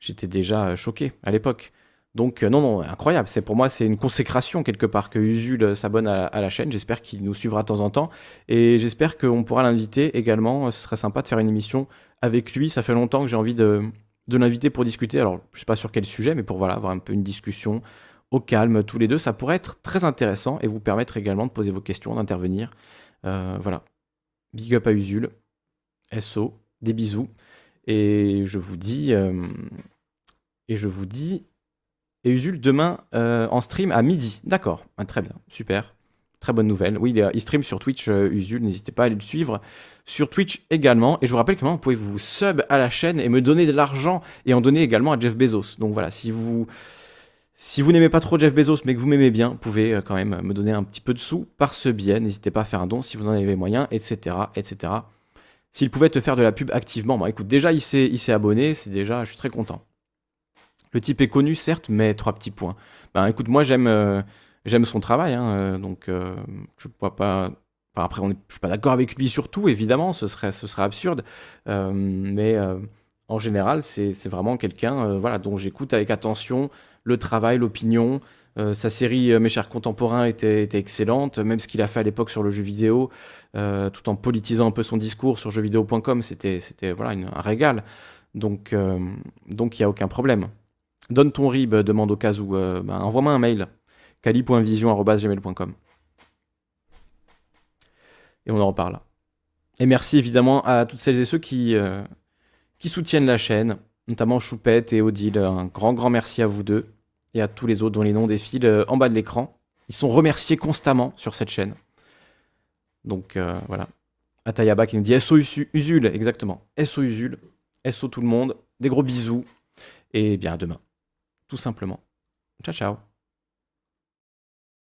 j'étais déjà choqué à l'époque. Donc non, non, incroyable. C'est pour moi, c'est une consécration quelque part que Usul s'abonne à, la chaîne. J'espère qu'il nous suivra de temps en temps et j'espère qu'on pourra l'inviter également. Ce serait sympa de faire une émission avec lui. Ça fait longtemps que j'ai envie de, l'inviter pour discuter. Alors, je sais pas sur quel sujet, mais pour voilà, avoir un peu une discussion au calme tous les deux. Ça pourrait être très intéressant et vous permettre également de poser vos questions, d'intervenir. Euh, voilà. Big up à Usul. SO. Des bisous. Et je vous dis. Euh, et je vous dis. Et Usul demain euh, en stream à midi. D'accord. Ah, très bien. Super. Très bonne nouvelle. Oui, il, stream sur Twitch, Usul. N'hésitez pas à aller le suivre. Sur Twitch également. Et je vous rappelle comment vous pouvez vous sub à la chaîne et me donner de l'argent et en donner également à Jeff Bezos. Donc voilà, si vous. Si vous n'aimez pas trop Jeff Bezos, mais que vous m'aimez bien, vous pouvez euh, quand même me donner un petit peu de sous par ce biais. N'hésitez pas à faire un don si vous en avez les moyens, etc. etc. S'il pouvait te faire de la pub activement, bah écoute, déjà il s'est, abonné, c'est déjà, je suis très content. Le type est connu, certes, mais trois petits points. Ben écoute, moi j'aime, euh, j'aime son travail, hein, euh, donc euh, je vois pas. Après, on je suis pas d'accord avec lui sur tout, évidemment, ce serait, absurde, Euh, mais euh, en général, c'est, vraiment quelqu'un, euh, dont j'écoute avec attention le travail, l'opinion. Euh, sa série euh, Mes chers contemporains était, excellente, même ce qu'il a fait à l'époque sur le jeu vidéo, euh, tout en politisant un peu son discours sur jeuxvideo.com, c'était, voilà, un régal. Donc, il n'y a aucun problème. Donne ton RIB, demande au cas où. ben, envoie-moi un mail, cali.vision.gmail.com. Et on en reparle. Et merci évidemment à toutes celles et ceux qui, qui soutiennent la chaîne, notamment Choupette et Odile. Un grand, grand merci à vous deux et à tous les autres dont les noms défilent euh, en bas de l'écran. Ils sont remerciés constamment sur cette chaîne. Donc euh, voilà. Atayaba qui nous dit SO Usu- Usul, exactement. SO Usul, SO tout le monde. Des gros bisous. Et bien à demain. Tout simplement. Ciao, ciao.